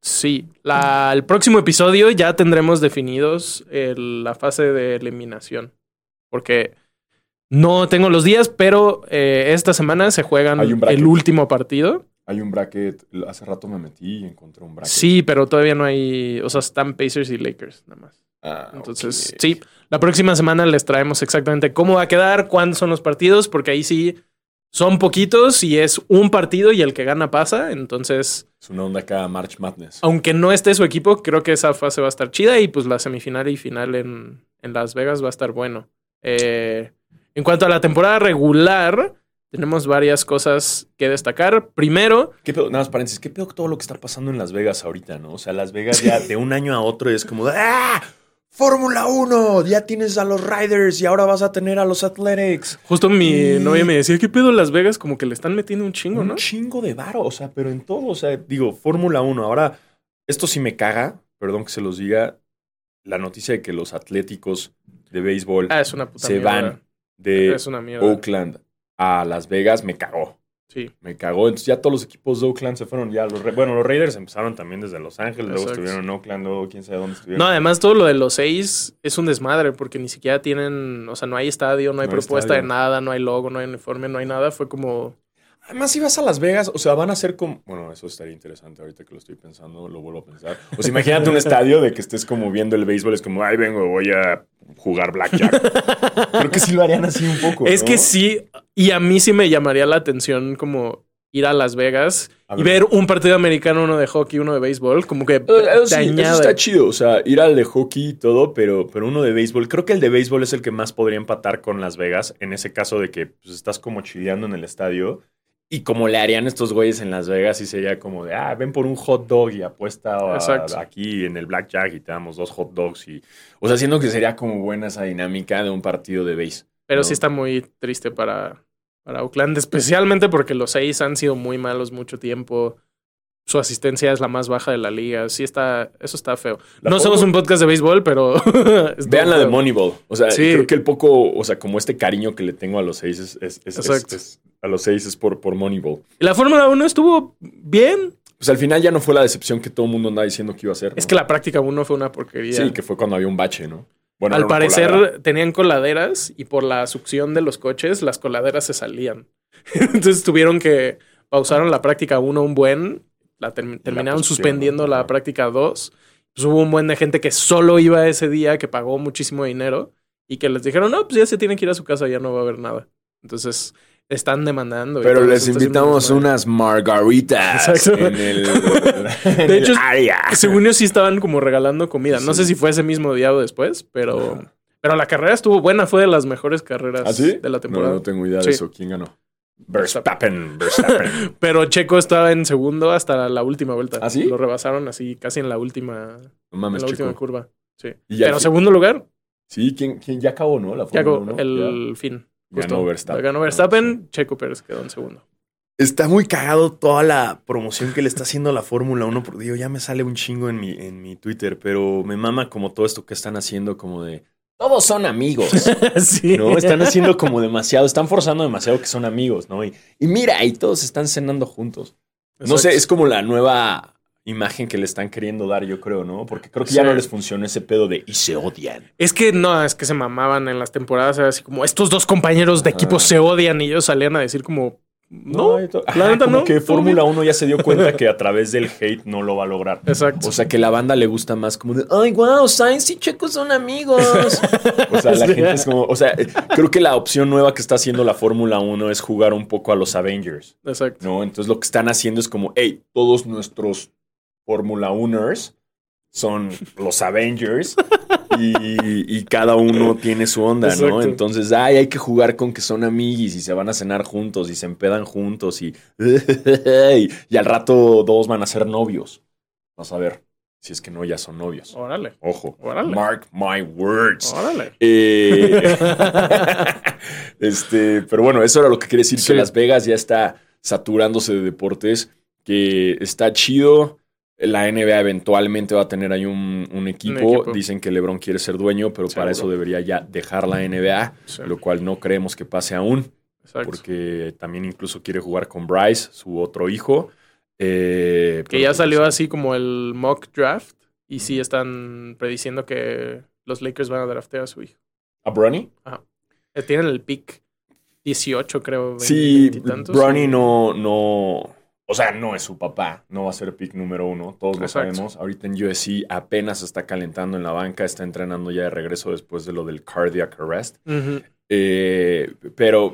Sí, la, el próximo episodio ya tendremos definidos el- la fase de eliminación. Porque no tengo los días, pero eh, esta semana se juegan el último partido. Hay un bracket. Hace rato me metí y encontré un bracket. Sí, pero todavía no hay. O sea, están Pacers y Lakers nada más. Ah, Entonces, sí, la próxima semana les traemos exactamente cómo va a quedar, cuándo son los partidos, porque ahí sí son poquitos y es un partido y el que gana pasa. Entonces, Es una onda acá March Madness. aunque no esté su equipo, creo que esa fase va a estar chida y pues la semifinal y final en, en Las Vegas va a estar bueno. Eh, en cuanto a la temporada regular, tenemos varias cosas que destacar. Primero, ¿Qué pedo? Nada más paréntesis. ¿Qué pedo todo lo que está pasando en Las Vegas ahorita, no? O sea, Las Vegas ya de un año a otro es como ¡ah! Fórmula 1, ya tienes a los Riders y ahora vas a tener a los Athletics. justo mi Y- novia me decía, ¿qué pedo Las Vegas? Como que le están metiendo un chingo, Un ¿no? chingo de varo, o sea, pero en todo, o sea, digo, Fórmula 1. Ahora, esto sí me caga, perdón que se los diga, la noticia de que los atléticos de béisbol Ah, es una puta se mierda. van de. Oakland a Las Vegas, me cagó. Sí. Me cagó. Entonces ya todos los equipos de Oakland se fueron. Ya los bueno, los Raiders empezaron también desde Los Ángeles, luego estuvieron en Oakland, luego quién sabe dónde estuvieron. No, además todo lo de los seis es un desmadre porque ni siquiera tienen, o sea, no hay estadio, no hay No propuesta de nada, no hay logo, no hay uniforme, no hay nada. Fue como, Además, si vas a Las Vegas, o sea, van a ser como. Bueno, eso estaría interesante ahorita que lo estoy pensando, lo vuelvo a pensar. O sea, imagínate un estadio de que estés como viendo el béisbol, es como, ay, vengo, voy a jugar blackjack. Creo que sí lo harían así un poco. es ¿no? que sí, y a mí sí me llamaría la atención como ir a Las Vegas A y ver. un partido americano, uno de hockey, uno de béisbol, como que Eh, Eso, sí, está chido, o sea, ir al de hockey y todo, pero, pero uno de béisbol. Creo que el de béisbol es el que más podría empatar con Las Vegas, en ese caso de que pues, estás como chileando en el estadio. Y como le harían estos güeyes en Las Vegas, y sería como de, ah, ven por un hot dog y apuesta a- aquí en el blackjack y te damos dos hot dogs. Y, o sea, siento que sería como buena esa dinámica de un partido de béis. Pero No. sí está muy triste para, para Oakland, especialmente porque los seis han sido muy malos mucho tiempo. Su asistencia es la más baja de la liga. Sí está, eso está feo. La no somos un podcast de béisbol, pero Vean la de. Moneyball. O sea, Sí. creo que el poco, o sea, como este cariño que le tengo a los seis es, es- es- es- a los seis es por, por Moneyball. Y La Fórmula 1 estuvo bien. Pues al final ya no fue la decepción que todo el mundo andaba diciendo que iba a ser. Es que la práctica 1 fue una porquería. Sí, que fue cuando había un bache, ¿no? Bueno, Al parecer coladera. tenían coladeras y por la succión de los coches, las coladeras se salían. Entonces tuvieron que pausaron la práctica 1 un buen, la term- terminaron suspendiendo la práctica 2. Pues hubo un buen de gente que solo iba ese día, que pagó muchísimo dinero y que les dijeron, no, pues ya se tienen que ir a su casa, ya no va a haber nada. Entonces están demandando. Pero les invitamos unas margaritas Exacto. en el, en De hecho, el área. Según yo sí estaban como regalando comida. No Sí. sé si fue ese mismo día o después, pero, Ajá. pero la carrera estuvo buena. Fue de las mejores carreras ¿Ah, sí? de la temporada. no tengo idea Sí. de eso. ¿Quién ganó? Verstappen, Verstappen. Pero Checo estaba en segundo hasta la última vuelta. ¿Ah, sí? Lo rebasaron así casi en la última, No en mames, la última curva. Sí. Y ya Pero segundo lugar, Sí, ¿quién, quién ya acabó, no? La ya Fórmula go- uno, el fin. Ya. justo. Ganó Verstappen. Ganó Verstappen, Checo Pérez quedó en segundo. Está muy cagado toda la promoción que le está haciendo a la Fórmula 1. Porque digo, ya me sale un chingo en mi, en mi Twitter, pero me mama como todo esto que están haciendo, como de. Todos son amigos. sí. ¿No? Están haciendo como demasiado, están forzando demasiado que son amigos, ¿no? Y, y mira, y todos están cenando juntos. No sé, es como la nueva imagen que le están queriendo dar, yo creo, ¿no? Porque creo que ya no les funcionó ese pedo de y se odian. Es que no, es que se mamaban en las temporadas. Era así como estos dos compañeros de equipo Ajá. se odian y ellos salían a decir como No, to- la neta no. que Fórmula bien. 1 ya se dio cuenta que a través del hate no lo va a lograr. Exacto. O sea, que la banda le gusta más como de, ay, wow, Sainz y Checo son amigos. o sea, la Sí. gente es como, o sea, eh, creo que la opción nueva que está haciendo la Fórmula 1 es jugar un poco a los Avengers, Exacto. ¿no? Entonces lo que están haciendo es como, hey, todos nuestros Fórmula 1ers son los Avengers y, y cada uno tiene su onda, ¿no? Entonces, ay, hay que jugar con que son amiguis y se van a cenar juntos y se empedan juntos y, y al rato dos van a ser novios. Vas a ver si es que no ya son novios. Órale. Ojo. Órale. Mark my words. Órale. Eh, este, pero bueno, eso era lo que quiere decir Sí. que Las Vegas ya está saturándose de deportes, que está chido. La NBA eventualmente va a tener ahí un, un equipo. equipo. Dicen que LeBron quiere ser dueño, pero para eso debería ya dejar la NBA, Sí. lo cual no creemos que pase aún, Exacto. porque también incluso quiere jugar con Bryce, su otro hijo. Eh, Que ya salió así como el mock draft y sí están prediciendo que los Lakers van a draftear a su hijo. ¿A Bronny? Eh, Tienen el pick 18, creo. 20, Sí, 20 y tantos. Bronny no, no. O sea, no es su papá. No va a ser pick número uno. Todos lo sabemos. Ahorita en USC apenas está calentando en la banca. Está entrenando ya de regreso después de lo del cardiac arrest. Eh, pero.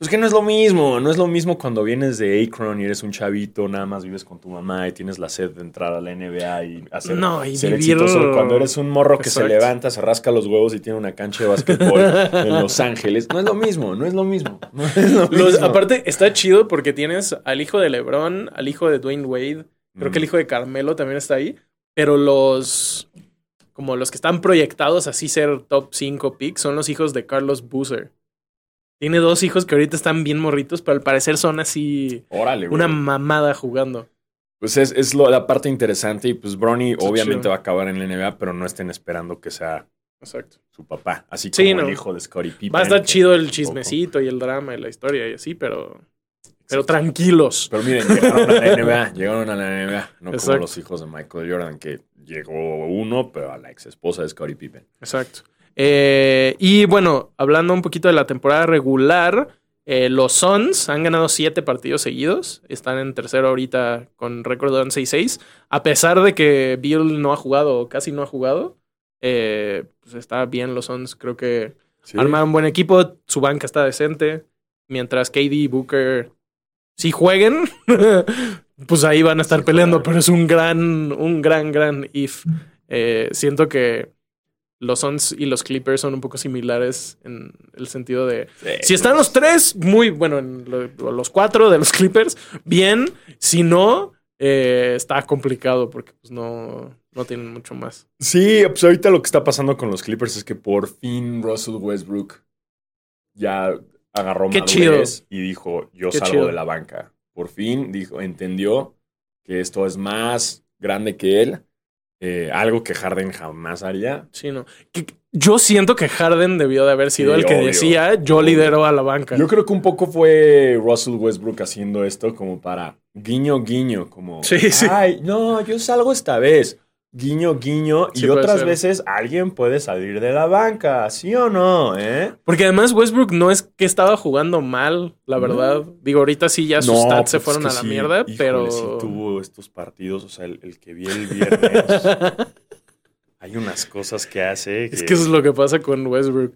Pues que no es lo mismo. No es lo mismo cuando vienes de Akron y eres un chavito, nada más vives con tu mamá y tienes la sed de entrar a la NBA y hacer No, y ser exitoso. Cuando eres un morro que se levanta, se rasca los huevos y tiene una cancha de básquetbol en Los Ángeles. No es lo mismo, no es lo mismo. No es lo Los- mismo. aparte, está chido porque tienes al hijo de LeBron, al hijo de Dwayne Wade, creo Mm. que el hijo de Carmelo también está ahí, pero los como los que están proyectados así ser top 5 picks son los hijos de Carlos Boozer. Tiene dos hijos que ahorita están bien morritos, pero al parecer son así Órale, güey. una mamada jugando. Pues es, es lo- la parte interesante y pues Bronny Está obviamente chido. va a acabar en la NBA, pero no estén esperando que sea Exacto. su papá. Así Sí, como no. el hijo de Scottie Pippen. Va a estar chido el chismecito y el drama y la historia y así, pero pero tranquilos. Pero miren, llegaron a la NBA, llegaron a la NBA, no como los hijos de Michael Jordan, que llegó uno, pero a la ex esposa de Scottie Pippen. Exacto. Eh, y bueno, hablando un poquito de la temporada regular, eh, los Suns han ganado siete partidos seguidos. Están en tercero ahorita con récord de 11 y 6. A pesar de que Bill no ha jugado casi no ha jugado, eh, pues está bien los Suns. Creo que Sí. armaron un buen equipo. Su banca está decente. Mientras KD y Booker sí jueguen, pues ahí van a estar Sí, peleando. claro. Pero es un gran, un gran, gran if. Eh, siento que los Suns y los Clippers son un poco similares en el sentido de si están los tres, muy bueno, en lo- los cuatro de los Clippers, bien. Si no, eh, está complicado porque pues no, no tienen mucho más. Sí, pues ahorita lo que está pasando con los Clippers es que por fin Russell Westbrook ya agarró madurez y dijo, yo Qué salgo chido. de la banca. Por fin dijo, entendió que esto es más grande que él, eh, algo que Harden jamás haría. Sí, no. Que- Yo siento que Harden debió de haber sido Sí, el que obvio. decía yo lidero a la banca. Yo creo que un poco fue Russell Westbrook haciendo esto como para guiño, guiño, como, Sí, sí. ay, no, yo salgo esta vez. Guiño, guiño. Sí, y otras ser. veces alguien puede salir de la banca, ¿sí o no? ¿Eh? Porque además Westbrook no es que estaba jugando mal, la No. verdad. Digo, ahorita sí ya sus No, stats se pues fueron es a la sí, mierda, híjole, pero... sí tuvo estos partidos, o sea, el, el que vi el viernes. hay unas cosas que hace. Es que eso es lo que pasa con Westbrook.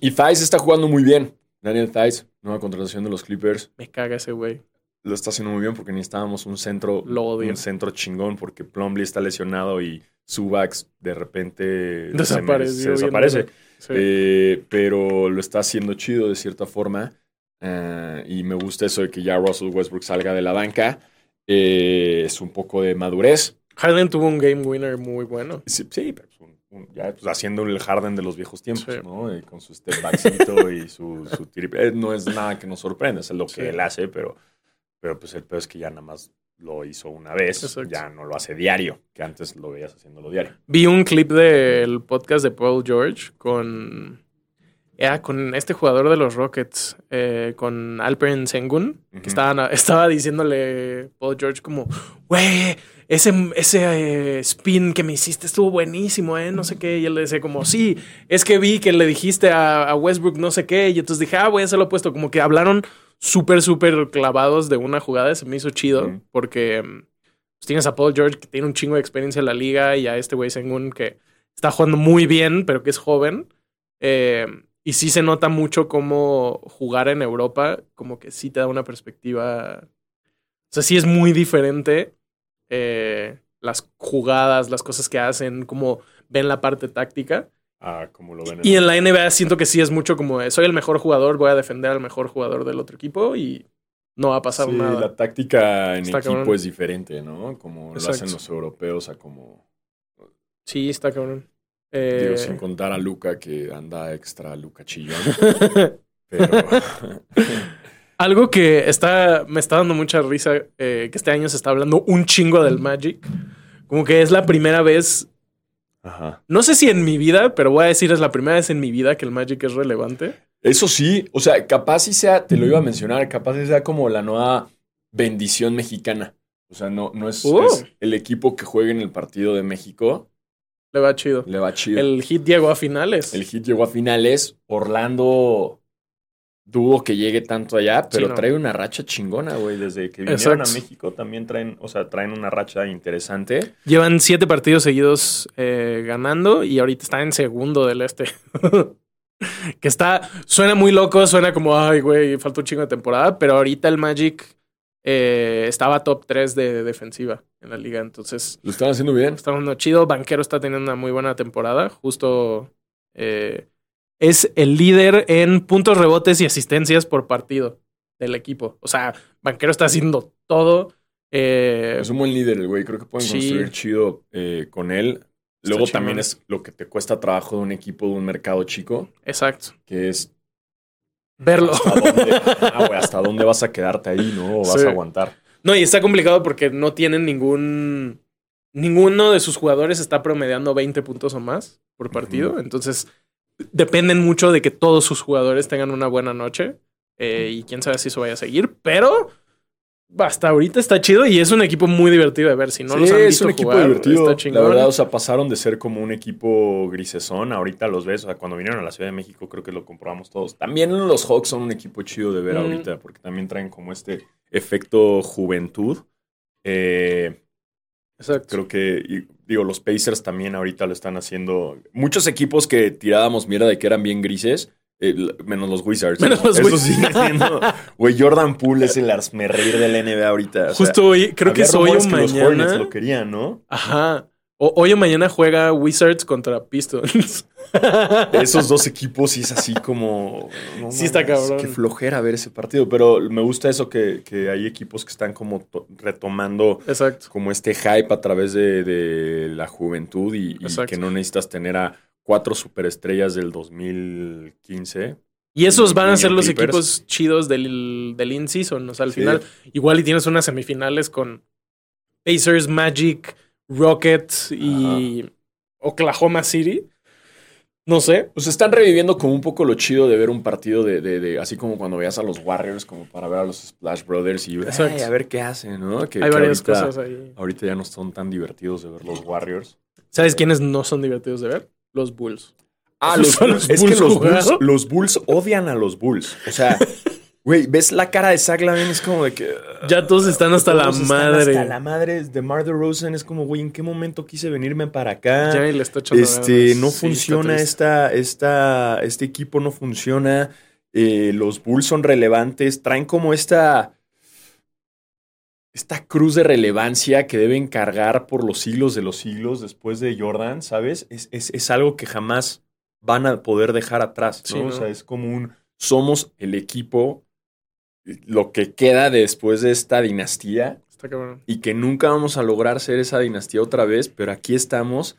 Y Thies está jugando muy bien. Daniel Thies, nueva contratación de los Clippers. Me caga ese güey. Lo está haciendo muy bien porque necesitábamos un centro, un centro chingón porque Plumlee está lesionado y Subax de repente se Desapareció se desaparece. Sí. Eh, pero lo está haciendo chido de cierta forma. eh, y me gusta eso de que ya Russell Westbrook salga de la banca. Eh, es un poco de madurez. Harden tuvo un game winner muy bueno. Sí, sí, pero pues, un- un- ya pues, haciendo el Harden de los viejos tiempos, Sí. ¿no? Eh, con su step backcito y su, su eh, No es nada que nos sorprenda, es lo que él hace, pero, pero pues el peor es que ya nada más lo hizo una vez, Exacto. ya no lo hace diario, que antes lo veías haciéndolo diario. Vi un clip del podcast de Paul George con. Era con este jugador de los Rockets, eh, con Alperen Sengun, que estaban, estaba diciéndole Paul George como, güey, ese, ese eh, spin que me hiciste estuvo buenísimo, ¿eh? No sé qué. Y él le decía como, sí, es que vi que le dijiste a, a Westbrook no sé qué. Y entonces dije, ah, voy a hacerlo opuesto. Como que hablaron súper, súper clavados de una jugada. Se me hizo chido porque mm, pues, tienes a Paul George que tiene un chingo de experiencia en la liga y a este güey Sengun que está jugando muy bien, pero que es joven. Eh, y sí se nota mucho cómo jugar en Europa, como que sí te da una perspectiva. O sea, sí es muy diferente eh, las jugadas, las cosas que hacen, cómo ven la parte táctica. Como lo ven. Y en la NBA siento que sí es mucho como de, soy el mejor jugador, voy a defender al mejor jugador del otro equipo y no va a pasar Sí, nada. la táctica en Está equipo cabrón. es diferente, ¿no? Como lo hacen los europeos a como... Sí, está cabrón. Digo, Eh, sin contar a Luca que anda extra Luca chillón. Pero... Algo que está, me está dando mucha risa, eh, que este año se está hablando un chingo del Magic. Como que es la primera vez, Ajá. no sé si en mi vida, pero voy a decir es la primera vez en mi vida que el Magic es relevante. Eso sí, o sea, capaz si sea, te lo iba a mencionar, capaz si sea como la nueva bendición mexicana. O sea, no, no es, Uh. es el equipo que juegue en el partido de México, Le va chido. le va chido. El, El hit llegó a finales. hit llegó a finales, Orlando dudo que llegue tanto allá, pero no. trae una racha chingona, güey. Desde que vinieron Exacto. a México también traen, o sea, traen una racha interesante. Llevan siete partidos seguidos eh, ganando y ahorita está en segundo del este. que está, suena muy loco, suena como, ay, güey, falta un chingo de temporada, pero ahorita el Magic eh, estaba top 3 de defensiva en la liga, entonces Lo están haciendo bien. está dando chido. Banquero está teniendo una muy buena temporada, justo eh, es el líder en puntos, rebotes y asistencias por partido del equipo. O sea, Banquero está haciendo todo. Eh, Es un buen líder, el güey. Creo que pueden Sí. construir chido eh, con él. Luego chingón. también es lo que te cuesta trabajo de un equipo de un mercado chico, exacto. que es Verlo. hasta dónde, ah, güey, hasta dónde vas a quedarte ahí, ¿no? O vas Sí. a aguantar. No, y está complicado porque no tienen ningún. Ninguno de sus jugadores está promediando 20 puntos o más por partido. Entonces, dependen mucho de que todos sus jugadores tengan una buena noche. eh, y quién sabe si eso vaya a seguir. Pero hasta ahorita está chido y es un equipo muy divertido de ver. Si no Sí, los han es visto un equipo jugar, divertido. está La verdad, o sea, pasaron de ser como un equipo grisesón. Ahorita los ves, o sea, cuando vinieron a la Ciudad de México, creo que lo comprobamos todos. También los Hawks son un equipo chido de ver Mm. ahorita, porque también traen como este efecto juventud. Eh, Exacto. Creo que, digo, los Pacers también ahorita lo están haciendo. Muchos equipos que tirábamos mierda de que eran bien grises, eh, menos los Wizards. Menos los Eso sigue siendo. Güey, Jordan Poole es el reír del NBA ahorita. o sea, Justo hoy, creo que es hoy o rumores que los Hornets mañana. lo querían, ¿no? Ajá. O- hoy o mañana juega Wizards contra Pistons. Esos dos equipos sí es así como. no Sí está mames, cabrón. Qué flojera ver ese partido. Pero me gusta eso que, que hay equipos que están como to- retomando Exacto. como este hype a través de, de la juventud y, que no necesitas tener a cuatro superestrellas del 2015. Y esos van a ser los Clippers. equipos chidos del, del in-season. O sea, al Sí. final, igual y tienes unas semifinales con Pacers, Magic, Rockets y Oklahoma City. No sé. Pues están reviviendo como un poco lo chido de ver un partido de, de- de- así como cuando veías a los Warriors, como para ver a los Splash Brothers y. "Ay, a ver qué hacen, ¿no? Que, Hay que varias ahorita, cosas ahí. ahorita ya no son tan divertidos de ver los Warriors. ¿Sabes quiénes no son divertidos de ver? Los Bulls. Ah, los, los Es que los. Bulls, los Bulls odian a los Bulls. O sea, güey, ves la cara de Zach Lavin, es como de que. Ya todos están hasta la están madre. Hasta la madre de Mar de Rosen. Es como, güey, ¿en qué momento quise venirme para acá? Ya le está echando Este, ganas. no Sí, está funciona esta, esta, este equipo no funciona. Eh, los Bulls son relevantes. Traen como esta, esta cruz de relevancia que deben cargar por los siglos de los siglos después de Jordan, ¿sabes? Es, es- es algo que jamás van a poder dejar atrás, ¿no? Sí, ¿no? O sea, es como un, somos el equipo, lo que queda después de esta dinastía Está cabrón. y que nunca vamos a lograr ser esa dinastía otra vez, pero aquí estamos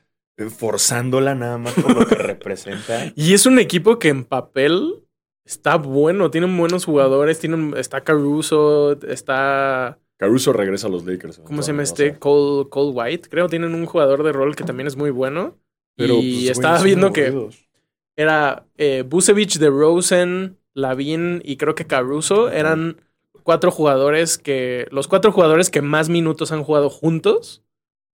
forzándola nada más por lo que representa. Y es un equipo que en papel está bueno, tienen buenos jugadores, tienen, está Caruso, está, Caruso regresa a los Lakers. ¿cómo se llama este? Cole, Cole White, creo, tienen un jugador de rol que también es muy bueno. Pero, y pues, estaba viendo que era eh, Busevich, de Rosen, Lavin y creo que Caruso eran cuatro jugadores que, los cuatro jugadores que más minutos han jugado juntos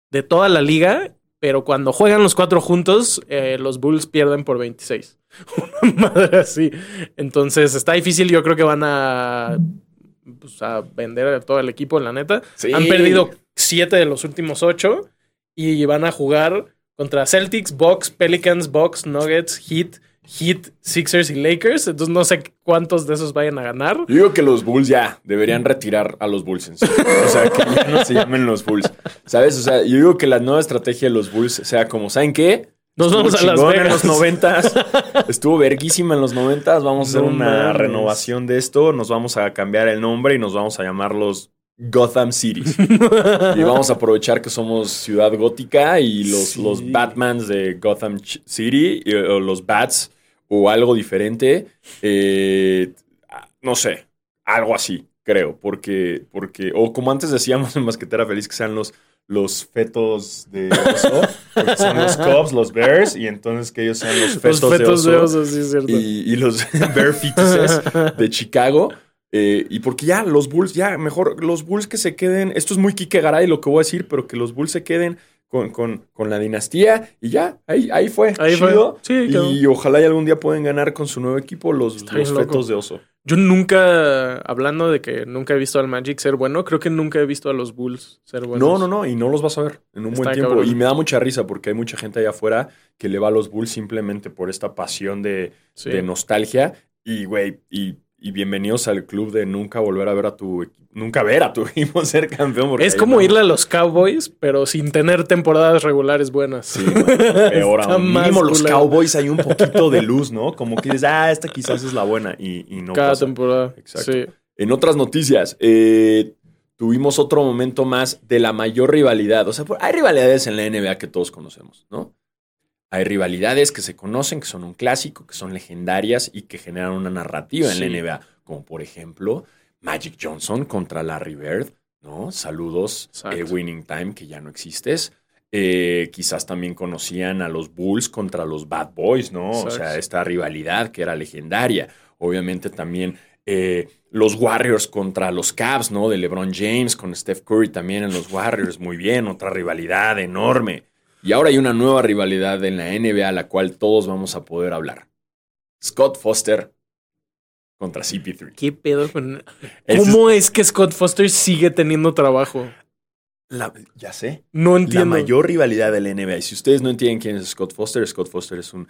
de toda la liga pero cuando juegan los cuatro juntos, eh, los Bulls pierden por 26. Una madre así. Entonces está difícil. Yo creo que van a, pues, a vender a todo el equipo, la neta. Sí. Han perdido siete de los últimos ocho y van a jugar contra Celtics, Bucks, Pelicans, Bucks, Nuggets, Heat, Heat, Sixers y Lakers. Entonces no sé cuántos de esos vayan a ganar. Yo digo que los Bulls ya deberían retirar a los Bulls en sí. O sea, que ya no se llamen los Bulls. ¿Sabes? O sea, yo digo que la nueva estrategia de los Bulls sea como, ¿saben qué? Nos Estuvo vamos a Las chingón en Vegas. los noventas. Estuvo verguísima en los noventas. Vamos a hacer No una renovación de esto. Nos vamos a cambiar el nombre y nos vamos a llamar los Gotham Cities. y vamos a aprovechar que somos ciudad gótica y los, Sí. los Batmans de Gotham City y- o los Bats o algo diferente. Eh, no sé, algo así, creo. Porque, porque, o como antes decíamos en Basquetera Feliz, que sean los, los fetos de oso, porque son los Cubs, los Bears, y entonces que ellos sean los fetos, Los fetos de de oso. oso, sí, es cierto. y, y los Bear fetuses de Chicago. Eh, y porque ya los Bulls, ya mejor los Bulls que se queden. Esto es muy Kike Garay lo que voy a decir, pero que los Bulls se queden con, con, con la dinastía y ya, ahí, ahí fue. Ahí fue. chido. Sí, quedó. y ojalá y algún día puedan ganar con su nuevo equipo los, los fetos de oso. Yo nunca, hablando de que nunca he visto al Magic ser bueno, creo que nunca he visto a los Bulls ser buenos. No, no, no, y no los vas a ver en un Está buen tiempo. cabrón. Y me da mucha risa porque hay mucha gente allá afuera que le va a los Bulls simplemente por esta pasión de, Sí. de nostalgia. Y, güey, y, y bienvenidos al club de nunca volver a ver a tu nunca ver a tu equipo ser campeón. Es como no. irle a los Cowboys, pero sin tener temporadas regulares buenas. Sí, no, peor aún. Mínimo los. Cowboys hay un poquito de luz, ¿no? Como que dices, ah, esta quizás es la buena. Y, y no Cada pasa. temporada. Exacto. Sí. En otras noticias, eh, tuvimos otro momento más de la mayor rivalidad. O sea, hay rivalidades en la NBA que todos conocemos, ¿no? Hay rivalidades que se conocen, que son un clásico, que son legendarias y que generan una narrativa en la NBA. Como por ejemplo, Magic Johnson contra Larry Bird, ¿no? Saludos, eh, Winning Time, que ya no existes. Eh, quizás también conocían a los Bulls contra los Bad Boys, ¿no? O sea, esta rivalidad que era legendaria. Obviamente también eh, los Warriors contra los Cavs, ¿no? De LeBron James con Steph Curry también en los Warriors. Muy bien, otra rivalidad enorme. Y ahora hay una nueva rivalidad en la NBA a la cual todos vamos a poder hablar. Scott Foster contra CP3. ¿Qué pedo con.? ¿Cómo es que Scott Foster sigue teniendo trabajo? La- ya sé. No La entiendo. mayor rivalidad de la NBA. Y si ustedes no entienden quién es Scott Foster, Scott Foster es un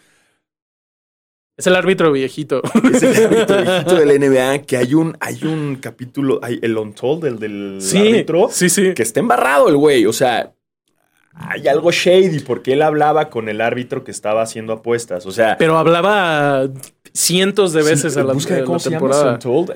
Es el árbitro viejito. es el árbitro viejito de la NBA que hay un hay un capítulo, hay el Untold del, del sí, árbitro sí, sí. que está embarrado el güey, o sea, hay algo shady porque él hablaba con el árbitro que estaba haciendo apuestas, o sea, Pero hablaba cientos de veces Sí, a la, busca a cómo la se llama.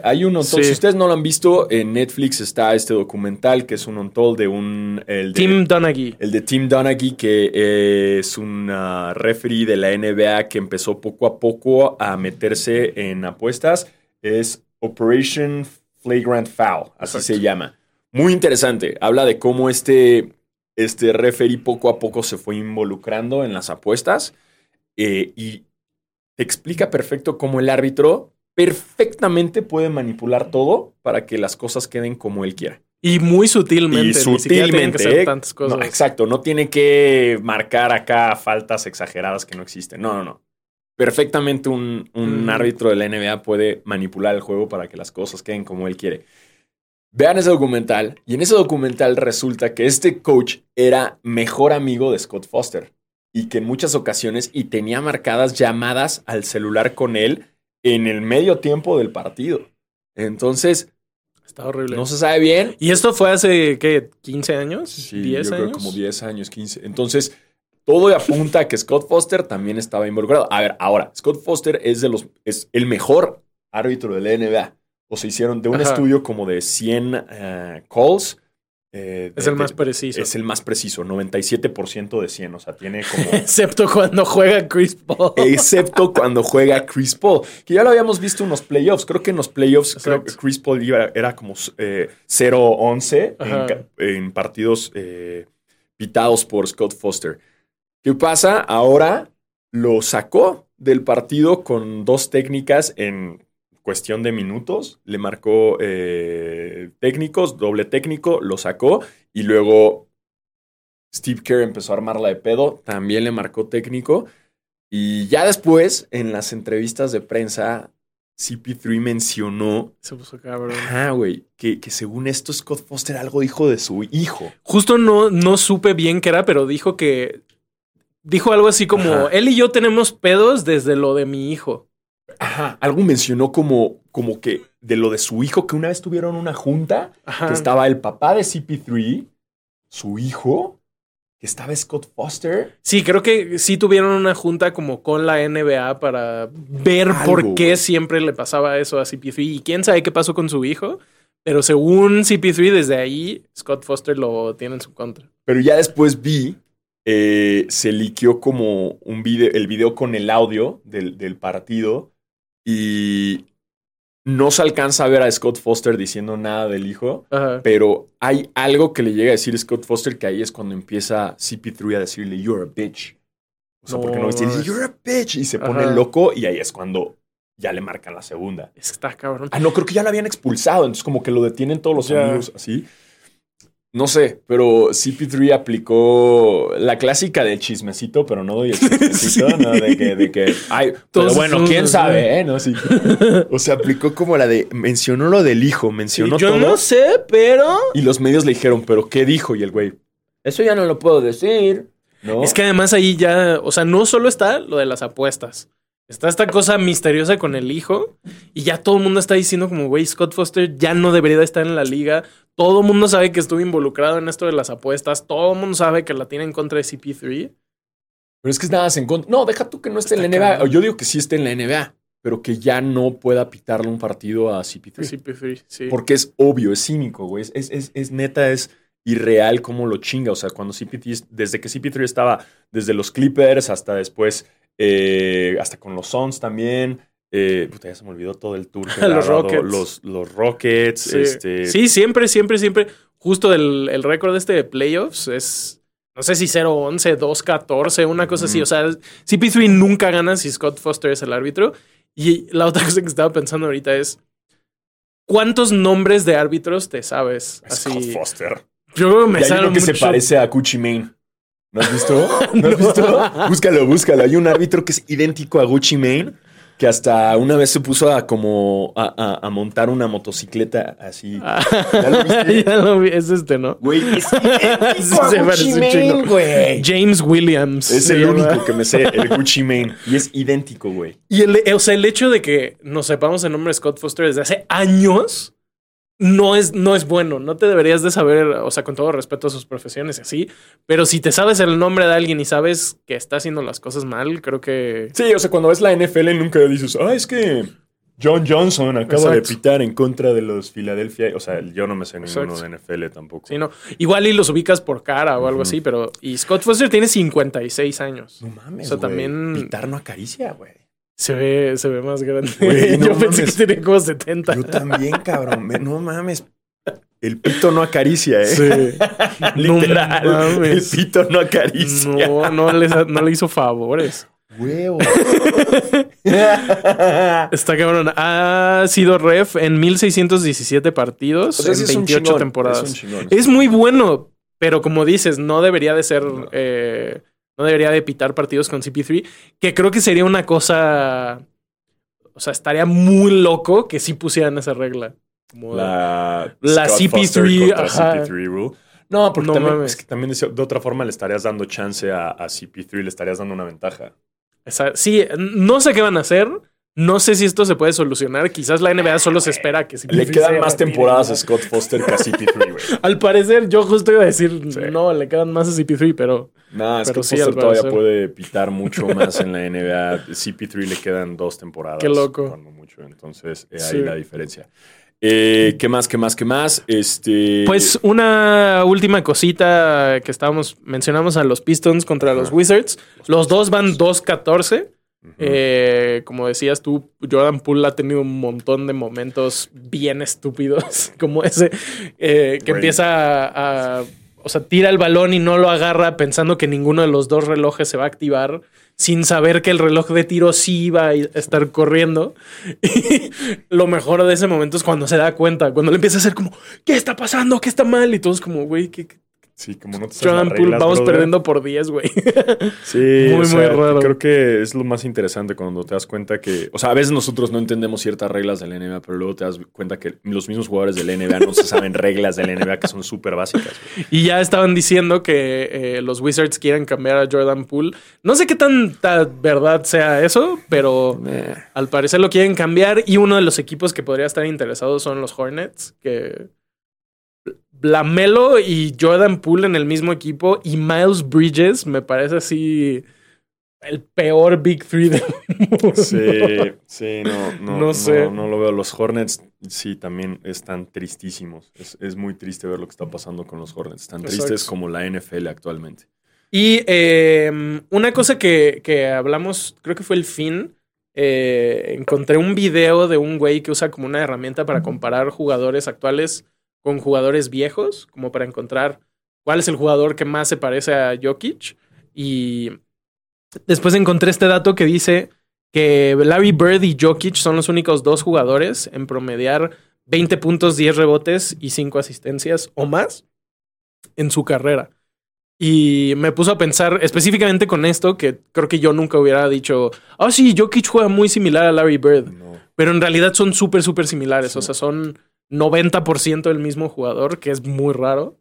Hay un Untold. Sí. Si ustedes no lo han visto, en Netflix está este documental que es un Untold de un el de, Tim Donaghy. el de Tim Donaghy, que eh, es un referee de la NBA que empezó poco a poco a meterse en apuestas. Es Operation Flagrant Foul, así Exacto. se llama. Muy interesante. Habla de cómo este, este referee poco a poco se fue involucrando en las apuestas eh, y te explica perfecto cómo el árbitro perfectamente puede manipular todo para que las cosas queden como él quiera. Y muy sutilmente. Y ni sutilmente. que ¿eh? tantas cosas. No, exacto, no tiene que marcar acá faltas exageradas que no existen. No, no, no. Perfectamente un, un Mm. árbitro de la NBA puede manipular el juego para que las cosas queden como él quiere. Vean ese documental y en ese documental resulta que este coach era mejor amigo de Scott Foster y que en muchas ocasiones y tenía marcadas llamadas al celular con él en el medio tiempo del partido. Entonces, Está horrible. no se sabe bien, ¿Y esto fue hace, qué, 15 años? Sí, ¿10 yo años? creo como 10 años, 15. Entonces, todo apunta a que Scott Foster también estaba involucrado. A ver, ahora, Scott Foster es de los es el mejor árbitro de la NBA. O se hicieron de un Ajá. estudio como de 100 eh, calls. eh, Es de- el más de- preciso. Es el más preciso, 97% de 100. O sea, tiene como. Excepto cuando juega Chris Paul. Excepto cuando juega Chris Paul, que ya lo habíamos visto en los playoffs. Creo que en los playoffs creo que. Chris Paul iba- era como eh, 0-11 en, Ajá. ca- en partidos eh, pitados por Scott Foster. ¿Qué pasa? Ahora lo sacó del partido con dos técnicas en cuestión de minutos. Le marcó eh, técnicos, doble técnico, lo sacó y luego Steve Kerr empezó a armarla de pedo, también le marcó técnico. Y ya después, en las entrevistas de prensa, CP3 mencionó, Se puso cabrón. ah, güey, que, que según esto Scott Foster algo dijo de su hijo. Justo no, no supe bien qué era, pero dijo que. Dijo algo así como: Ajá. Él y yo tenemos pedos desde lo de mi hijo. Ajá, algo mencionó como, como que de lo de su hijo, que una vez tuvieron una junta, Ajá. que estaba el papá de CP3, su hijo, que estaba Scott Foster. Sí, creo que sí tuvieron una junta como con la NBA para ver Algo, por qué güey. siempre le pasaba eso a CP3 y quién sabe qué pasó con su hijo. Pero según CP3, desde ahí, Scott Foster lo tiene en su contra. Pero ya después vi, eh, se liqueó como un video, el video con el audio del, del partido y no se alcanza a ver a Scott Foster diciendo nada del hijo, Ajá. pero hay algo que le llega a decir Scott Foster que ahí es cuando empieza CP3 a decirle, you're a bitch. O sea, porque No, no dice, you're a bitch, y se pone loco y ahí es cuando ya le marcan la segunda. Es que está cabrón. Ah, no, creo que ya lo habían expulsado, entonces como que lo detienen todos los amigos así. No sé, pero CP3 aplicó la clásica del chismecito, pero no doy el chismecito, Sí. ¿no? De que, de que, ay, pero bueno, quién sabe, ¿eh? No, sí. O sea, aplicó como la de, mencionó lo del hijo, mencionó yo todo. no sé, pero. Y los medios le dijeron, ¿pero qué dijo? Y el güey, eso ya no lo puedo decir, ¿no? Es que además ahí ya, o sea, no solo está lo de las apuestas. Está esta cosa misteriosa con el hijo y ya todo el mundo está diciendo como, güey, Scott Foster ya no debería de estar en la liga. Todo el mundo sabe que estuvo involucrado en esto de las apuestas. Todo el mundo sabe que la tiene en contra de CP3. Pero es que es nada en contra. No, deja tú que no esté en la NBA. Yo digo que sí esté en la NBA, pero que ya no pueda pitarle un partido a CP3. CP3, sí. Porque es obvio, es cínico, güey. Es, es, es- es neta, es irreal cómo lo chinga. O sea, cuando CP3, desde que CP3 estaba desde los Clippers hasta después, eh, hasta con los Suns también. Eh, puta, ya se me olvidó todo el tour. que Los. Rockets. Los, los Rockets. Sí. Este, Sí, siempre, siempre, siempre. Justo el, el récord este de playoffs es, no sé si 0-11, 2-14, una cosa así. O sea, CP3 nunca gana si Scott Foster es el árbitro. Y la otra cosa que estaba pensando ahorita es, ¿cuántos nombres de árbitros te sabes? Scott Foster. yo creo que me hay uno que se parece a Gucci Mane. ¿No has visto? ¿No has visto? Búscalo, búscalo. Hay un árbitro que es idéntico a Gucci Mane, que hasta una vez se puso a como a, a- a montar una motocicleta así. Ah, ¿Ya lo viste? ya lo vi, es este, ¿no? Güey, es idéntico a Gucci Mane, güey. James Williams. Es el llama. único que me sé, el Gucci Mane. Y es idéntico, güey. Y el, o sea, el hecho de que nos sepamos el nombre de Scott Foster desde hace años no es, no es bueno. No te deberías de saber, o sea, con todo respeto a sus profesiones y así. Pero si te sabes el nombre de alguien y sabes que está haciendo las cosas mal, creo que. Sí, o sea, cuando ves la NFL nunca dices, ah, es que John Johnson acaba de pitar en contra de los Philadelphia. O sea, yo no me sé ninguno Exacto. de NFL tampoco. Sí, no. Igual y los ubicas por cara o algo así, pero. Y Scott Foster tiene 56 años. No mames, O sea, también- Pitar no acaricia, güey. Se ve, se ve más grande. Güey, no Yo pensé que tenía como 70. Yo también, cabrón. No mames. El pito no acaricia, ¿eh? Sí. Literal. No mames. El pito no acaricia. No, no le, no le hizo favores. Huevo. Está cabrón. Ha sido ref en 1617 partidos O sea, en es un 28 chingón, temporadas. Es muy bueno, pero como dices, no debería de ser. eh, no debería de pitar partidos con CP3, que creo que sería una cosa. O sea, estaría muy loco que sí pusieran esa regla. Como- La, La Scott CP3, Foster contra ajá. CP3 rule. No, porque No también, mames. es que también de, de otra forma le estarías dando chance a, a CP3, le estarías dando una ventaja. esa- sí, no sé qué van a hacer. No sé si esto se puede solucionar. Quizás la NBA solo se espera que CP3 Le quedan se más temporadas a Scott Foster que a CP3, güey. Al parecer, yo justo iba a decir, Sí. no, le quedan más a CP3, pero No, Scott sí, Foster todavía puede pitar mucho más en la NBA. CP3 le quedan dos temporadas. Qué loco. Cuando mucho. Entonces, eh, Sí. ahí la diferencia. Eh, ¿Qué más, qué más, qué más? Este. Pues una última cosita que estábamos, mencionamos a los Pistons contra los. Wizards. Los dos van 2-14. Eh, como decías tú, Jordan Poole ha tenido un montón de momentos bien estúpidos, como ese, eh, que empieza a, a- o sea, tira el balón y no lo agarra pensando que ninguno de los dos relojes se va a activar, sin saber que el reloj de tiro sí iba a estar corriendo. Y lo mejor de ese momento es cuando se da cuenta, cuando le empieza a hacer como, ¿qué está pasando? ¿Qué está mal? Y todos como, güey, ¿qué, qué- Sí, como no te sabes Jordan Poole, vamos brother. perdiendo por 10, güey. Sí, Muy, o muy raro. Creo que es lo más interesante cuando te das cuenta que, o sea, a veces nosotros no entendemos ciertas reglas del NBA, pero luego te das cuenta que los mismos jugadores del NBA no se saben reglas del NBA que son súper básicas. Y ya estaban diciendo que eh, los Wizards quieren cambiar a Jordan Poole. No sé qué tanta verdad sea eso, pero Eh, al parecer lo quieren cambiar. Y uno de los equipos que podría estar interesados son los Hornets, que Lamelo y Jordan Poole en el mismo equipo y Miles Bridges me parece así el peor Big Three del mundo. Sí, sí, no, no, No sé. No, no lo veo. Los Hornets sí también están tristísimos. Es, es muy triste ver lo que está pasando con los Hornets. Tan Exacto. tristes como la NFL actualmente. Y eh, una cosa que, que hablamos, creo que fue el fin. eh, encontré un video de un güey que usa como una herramienta para comparar jugadores actuales con jugadores viejos, como para encontrar cuál es el jugador que más se parece a Jokic. Y después encontré este dato que dice que Larry Bird y Jokic son los únicos dos jugadores en promediar 20 puntos, 10 rebotes y 5 asistencias o más en su carrera. Y me puso a pensar específicamente con esto, que creo que yo nunca hubiera dicho, ah, sí, Jokic juega muy similar a Larry Bird. No. Pero en realidad son súper, súper similares. Sí. O sea, son 90% del mismo jugador, que es muy raro.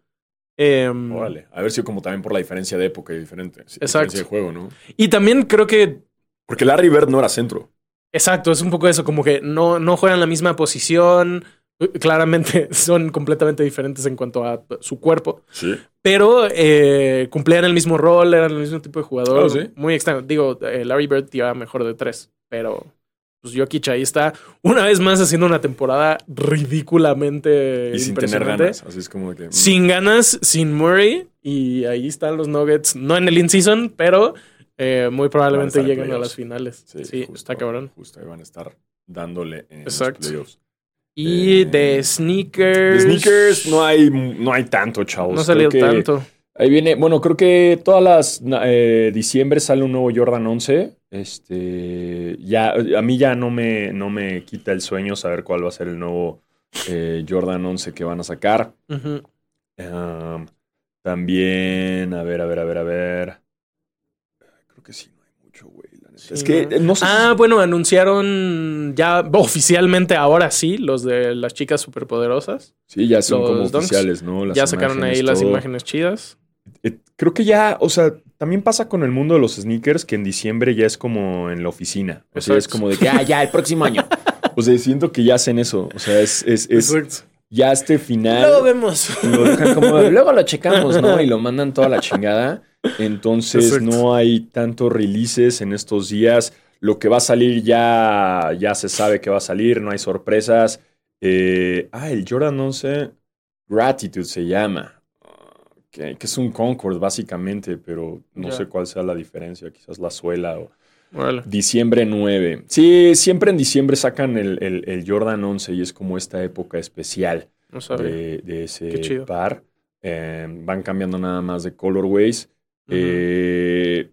Em, Órale. A ver si como también por la diferencia de época y diferente. Exacto. diferencia de juego, ¿no? Y también creo que, Porque Larry Bird no era centro. exacto, es un poco eso, como que no, no juegan la misma posición. Claramente son completamente diferentes en cuanto a su cuerpo. Sí. Pero eh, cumplían el mismo rol, eran el mismo tipo de jugador. Oh, ¿sí? Muy extraño. Digo, eh, Larry Bird tiraba mejor de tres, pero pues Jokic ahí está una vez más haciendo una temporada ridículamente Y sin tener impresionante. ganas. Así es como que. mm. Sin ganas, sin Murray. Y ahí están los Nuggets, no en el in-season, pero eh, muy probablemente lleguen a las finales. Sí, justo, está cabrón. Justo ahí van a estar dándole en Exacto. los playoffs. Y Eh, de sneakers. De sneakers no hay, no hay tanto, chavos. No salió tanto. Ahí viene, bueno, creo que todas las eh, diciembre sale un nuevo Jordan 11. Este, ya, a mí ya no me, no me quita el sueño saber cuál va a ser el nuevo eh, Jordan 11 que van a sacar. Um, también, a ver, a ver, a ver, a ver. Creo que sí, no hay mucho, güey. Sí, es que ¿no? eh, no sé. Ah, bueno, anunciaron ya oficialmente ahora sí los de las chicas superpoderosas. sí, ya son los como dunks. oficiales, ¿no? Las ya sacaron ahí las imágenes chidas. Eh, creo que ya, o sea, también pasa con el mundo de los sneakers que en diciembre ya es como en la oficina. O sea, es como de que, ah, ya, el próximo año. O sea, siento que ya hacen eso. O sea, es, es, ya este final. Luego vemos. lo dejan como, luego lo checamos, ¿no? Y lo mandan toda la chingada. Entonces Exacto. no hay tantos releases en estos días. Lo que va a salir ya, ya se sabe que va a salir, no hay sorpresas. Eh, ah, el Jordan 11 Gratitude se llama. Que, que es un Concord básicamente, pero no sé cuál sea la diferencia. Quizás la suela o... Diciembre 9. Sí, siempre en diciembre sacan el, el- el Jordan 11 y es como esta época especial No de, de ese par. Eh, van cambiando nada más de colorways. Eh,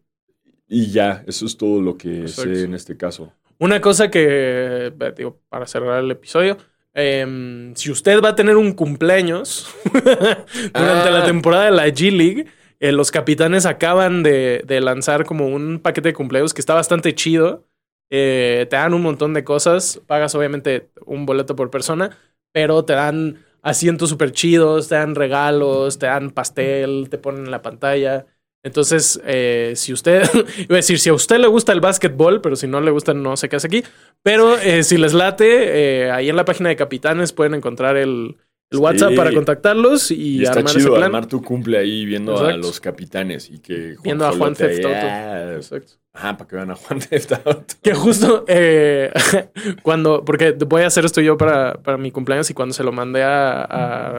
y ya, eso es todo lo que sé en este caso. Una cosa que, eh, digo, para cerrar el episodio, em, si usted va a tener un cumpleaños durante Ah. la temporada de la G League, eh, los capitanes acaban de, de lanzar como un paquete de cumpleaños que está bastante chido. Eh, te dan un montón de cosas, pagas obviamente un boleto por persona, pero te dan asientos súper chidos, te dan regalos, te dan pastel, te ponen en la pantalla. Entonces, eh, si usted, iba a decir, si a usted le gusta el básquetbol, pero si no le gusta, no sé qué hace aquí. Pero eh, si les late, eh, ahí en la página de Capitanes pueden encontrar el, el Sí. WhatsApp para contactarlos y, Y, está armar ese chido plan. armar tu cumple ahí viendo a los capitanes y que Viendo a Juan ah, Exacto. Ajá, para que vean a Juan Theft Auto. Que justo eh, cuando, porque voy a hacer esto yo para, para mi cumpleaños y cuando se lo mandé a,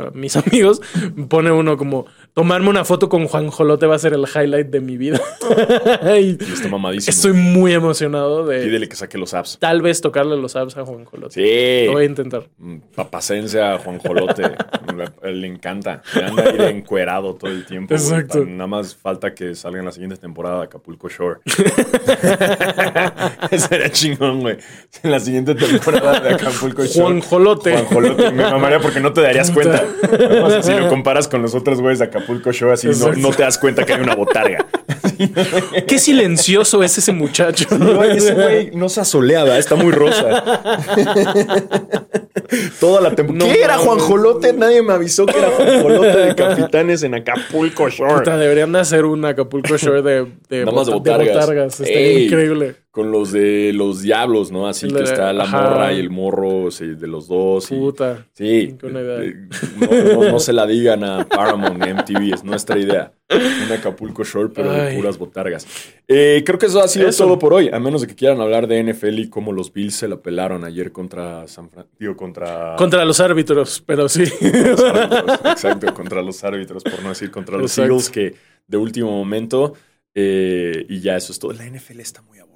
a mis amigos, pone uno como, tomarme una foto con Juan Jolote va a ser el highlight de mi vida. y Y está mamadísimo. estoy muy emocionado de Pídele que saque los apps. tal vez tocarle los abs a Juan Jolote. Sí. Lo voy a intentar. Mm, Papacense a Juan Jolote. le encanta. Le anda ahí de encuerado todo el tiempo. Exacto. Nada más falta que salga en la siguiente temporada de Acapulco Shore. Sería chingón, güey. En la siguiente temporada de Acapulco Shore. Juan Jolote. Juan Jolote. Me mamaría porque no te darías cuenta. O sea, si lo comparas con los otros güeyes de Acapulco Shore, así no, no te das cuenta que hay una botarga. Qué silencioso es ese muchacho. No, ese güey no se asoleaba, está muy rosa. Toda la temporada. No ¿Qué era mames. Juan Jolote? Nadie me avisó que era Juan Jolote de Capitanes en Acapulco Shore. Puta, deberían de hacer un Acapulco Shore de, de, Nada más de bota- botargas. Estaría Ey. increíble. Con los de los diablos, ¿no? Así El que está la ajá. morra y el morro sí, de los dos. y- Puta. Sí, Qué buena idea. eh, no, no- no se la digan a Paramount, MTV, es nuestra idea. Un Acapulco Shore, pero de puras botargas. Eh, creo que eso ha sido Eso. todo por hoy, a menos de que quieran hablar de NFL y cómo los Bills se la pelaron ayer contra San Francisco, contra... Contra los árbitros, pero sí. los árbitros. Exacto, contra los árbitros, por no decir contra los Exacto. Eagles, que de último momento, eh, y ya eso es todo. La NFL está muy aburrida.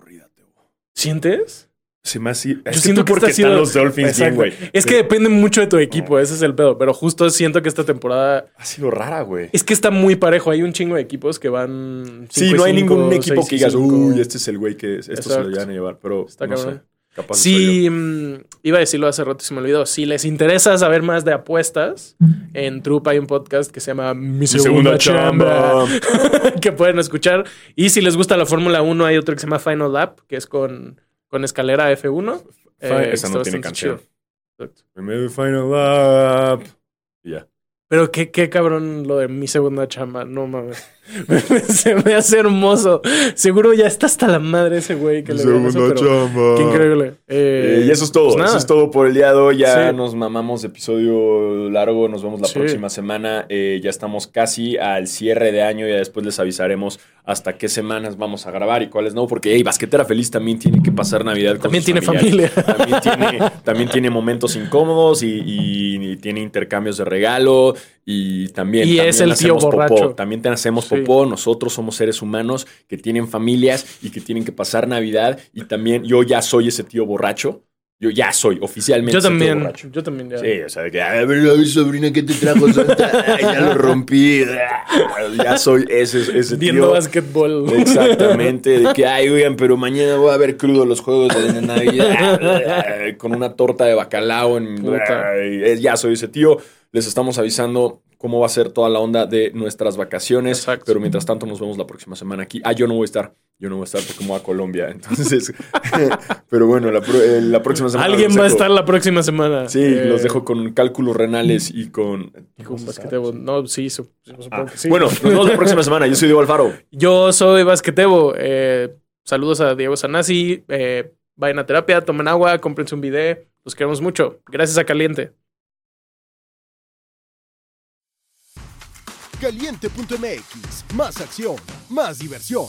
¿Sientes? Se me hace... Yo siento que porque sido- están los Dolphins bien, güey. Es que depende mucho de tu equipo, ese es el pedo. Pero justo siento que esta temporada Ha sido rara, güey. es que está muy parejo. Hay un chingo de equipos que van. Sí, no hay cinco, ningún equipo que digas, uy, este es el güey que esto se lo llevan a llevar, pero Está no cabrón. sé. Capaz. Sí, mm, iba a decirlo hace rato y se me olvidó. Si les interesa saber más de apuestas, en Troop hay un podcast que se llama Mi Segunda, segunda Chamba, que pueden escuchar. Y si les gusta la Fórmula 1, hay otro que se llama Final Lap, que es con, con escalera F1. Fa- Eh, esa no tiene canción. Final Lap. Y ya. Pero qué, qué cabrón lo de mi segunda chamba, no mames. Se me hace hermoso. Seguro ya está hasta la madre ese güey que le dio eso, pero. Qué increíble. Eh, Eh, y eso es todo. pues eso es todo por el día de hoy. Ya Sí. nos mamamos episodio largo. Nos vemos la Sí. próxima semana. Eh, ya estamos casi al cierre de año. Ya después les avisaremos hasta qué semanas vamos a grabar y cuáles no. Porque, hey, Basquetera Feliz también tiene que pasar Navidad con También sus tiene familiares. familia. También tiene, también tiene momentos incómodos y, y- y tiene intercambios de regalo. Y también, Y también es el tío hacemos popó. También te hacemos Sí. popó. Nosotros somos seres humanos que tienen familias y que tienen que pasar Navidad. Y también yo ya soy ese tío borracho. Yo ya soy oficialmente Yo ese tío también, borracho. yo también ya. Sí, o sea, de que, a ver, sobrina, ¿qué te trajo Santa? Ya lo rompí. Ya soy ese, ese Viendo tío. básquetbol. Exactamente, de que, ay, oigan, pero mañana voy a ver crudo los juegos de Navidad con una torta de bacalao en Puta. Ya soy ese tío. Les estamos avisando cómo va a ser toda la onda de nuestras vacaciones. Exacto. Pero mientras tanto, nos vemos la próxima semana aquí. Ah, yo no voy a estar. Yo no voy a estar porque me voy a Colombia. Entonces, pero bueno, la, eh, la próxima semana. Alguien va a estar la próxima semana. Sí, Eh, los dejo con cálculos renales y con. Con basquetebo. No, sí, sup- supongo Ah, que sí. Bueno, nos vemos la próxima semana. Yo soy Diego Alfaro. Yo soy basquetebo. Eh, saludos a Diego Sanasi. Eh, vayan a terapia, tomen agua, cómprense un video. Los queremos mucho. Gracias a Caliente. Caliente.mx, más acción, más diversión.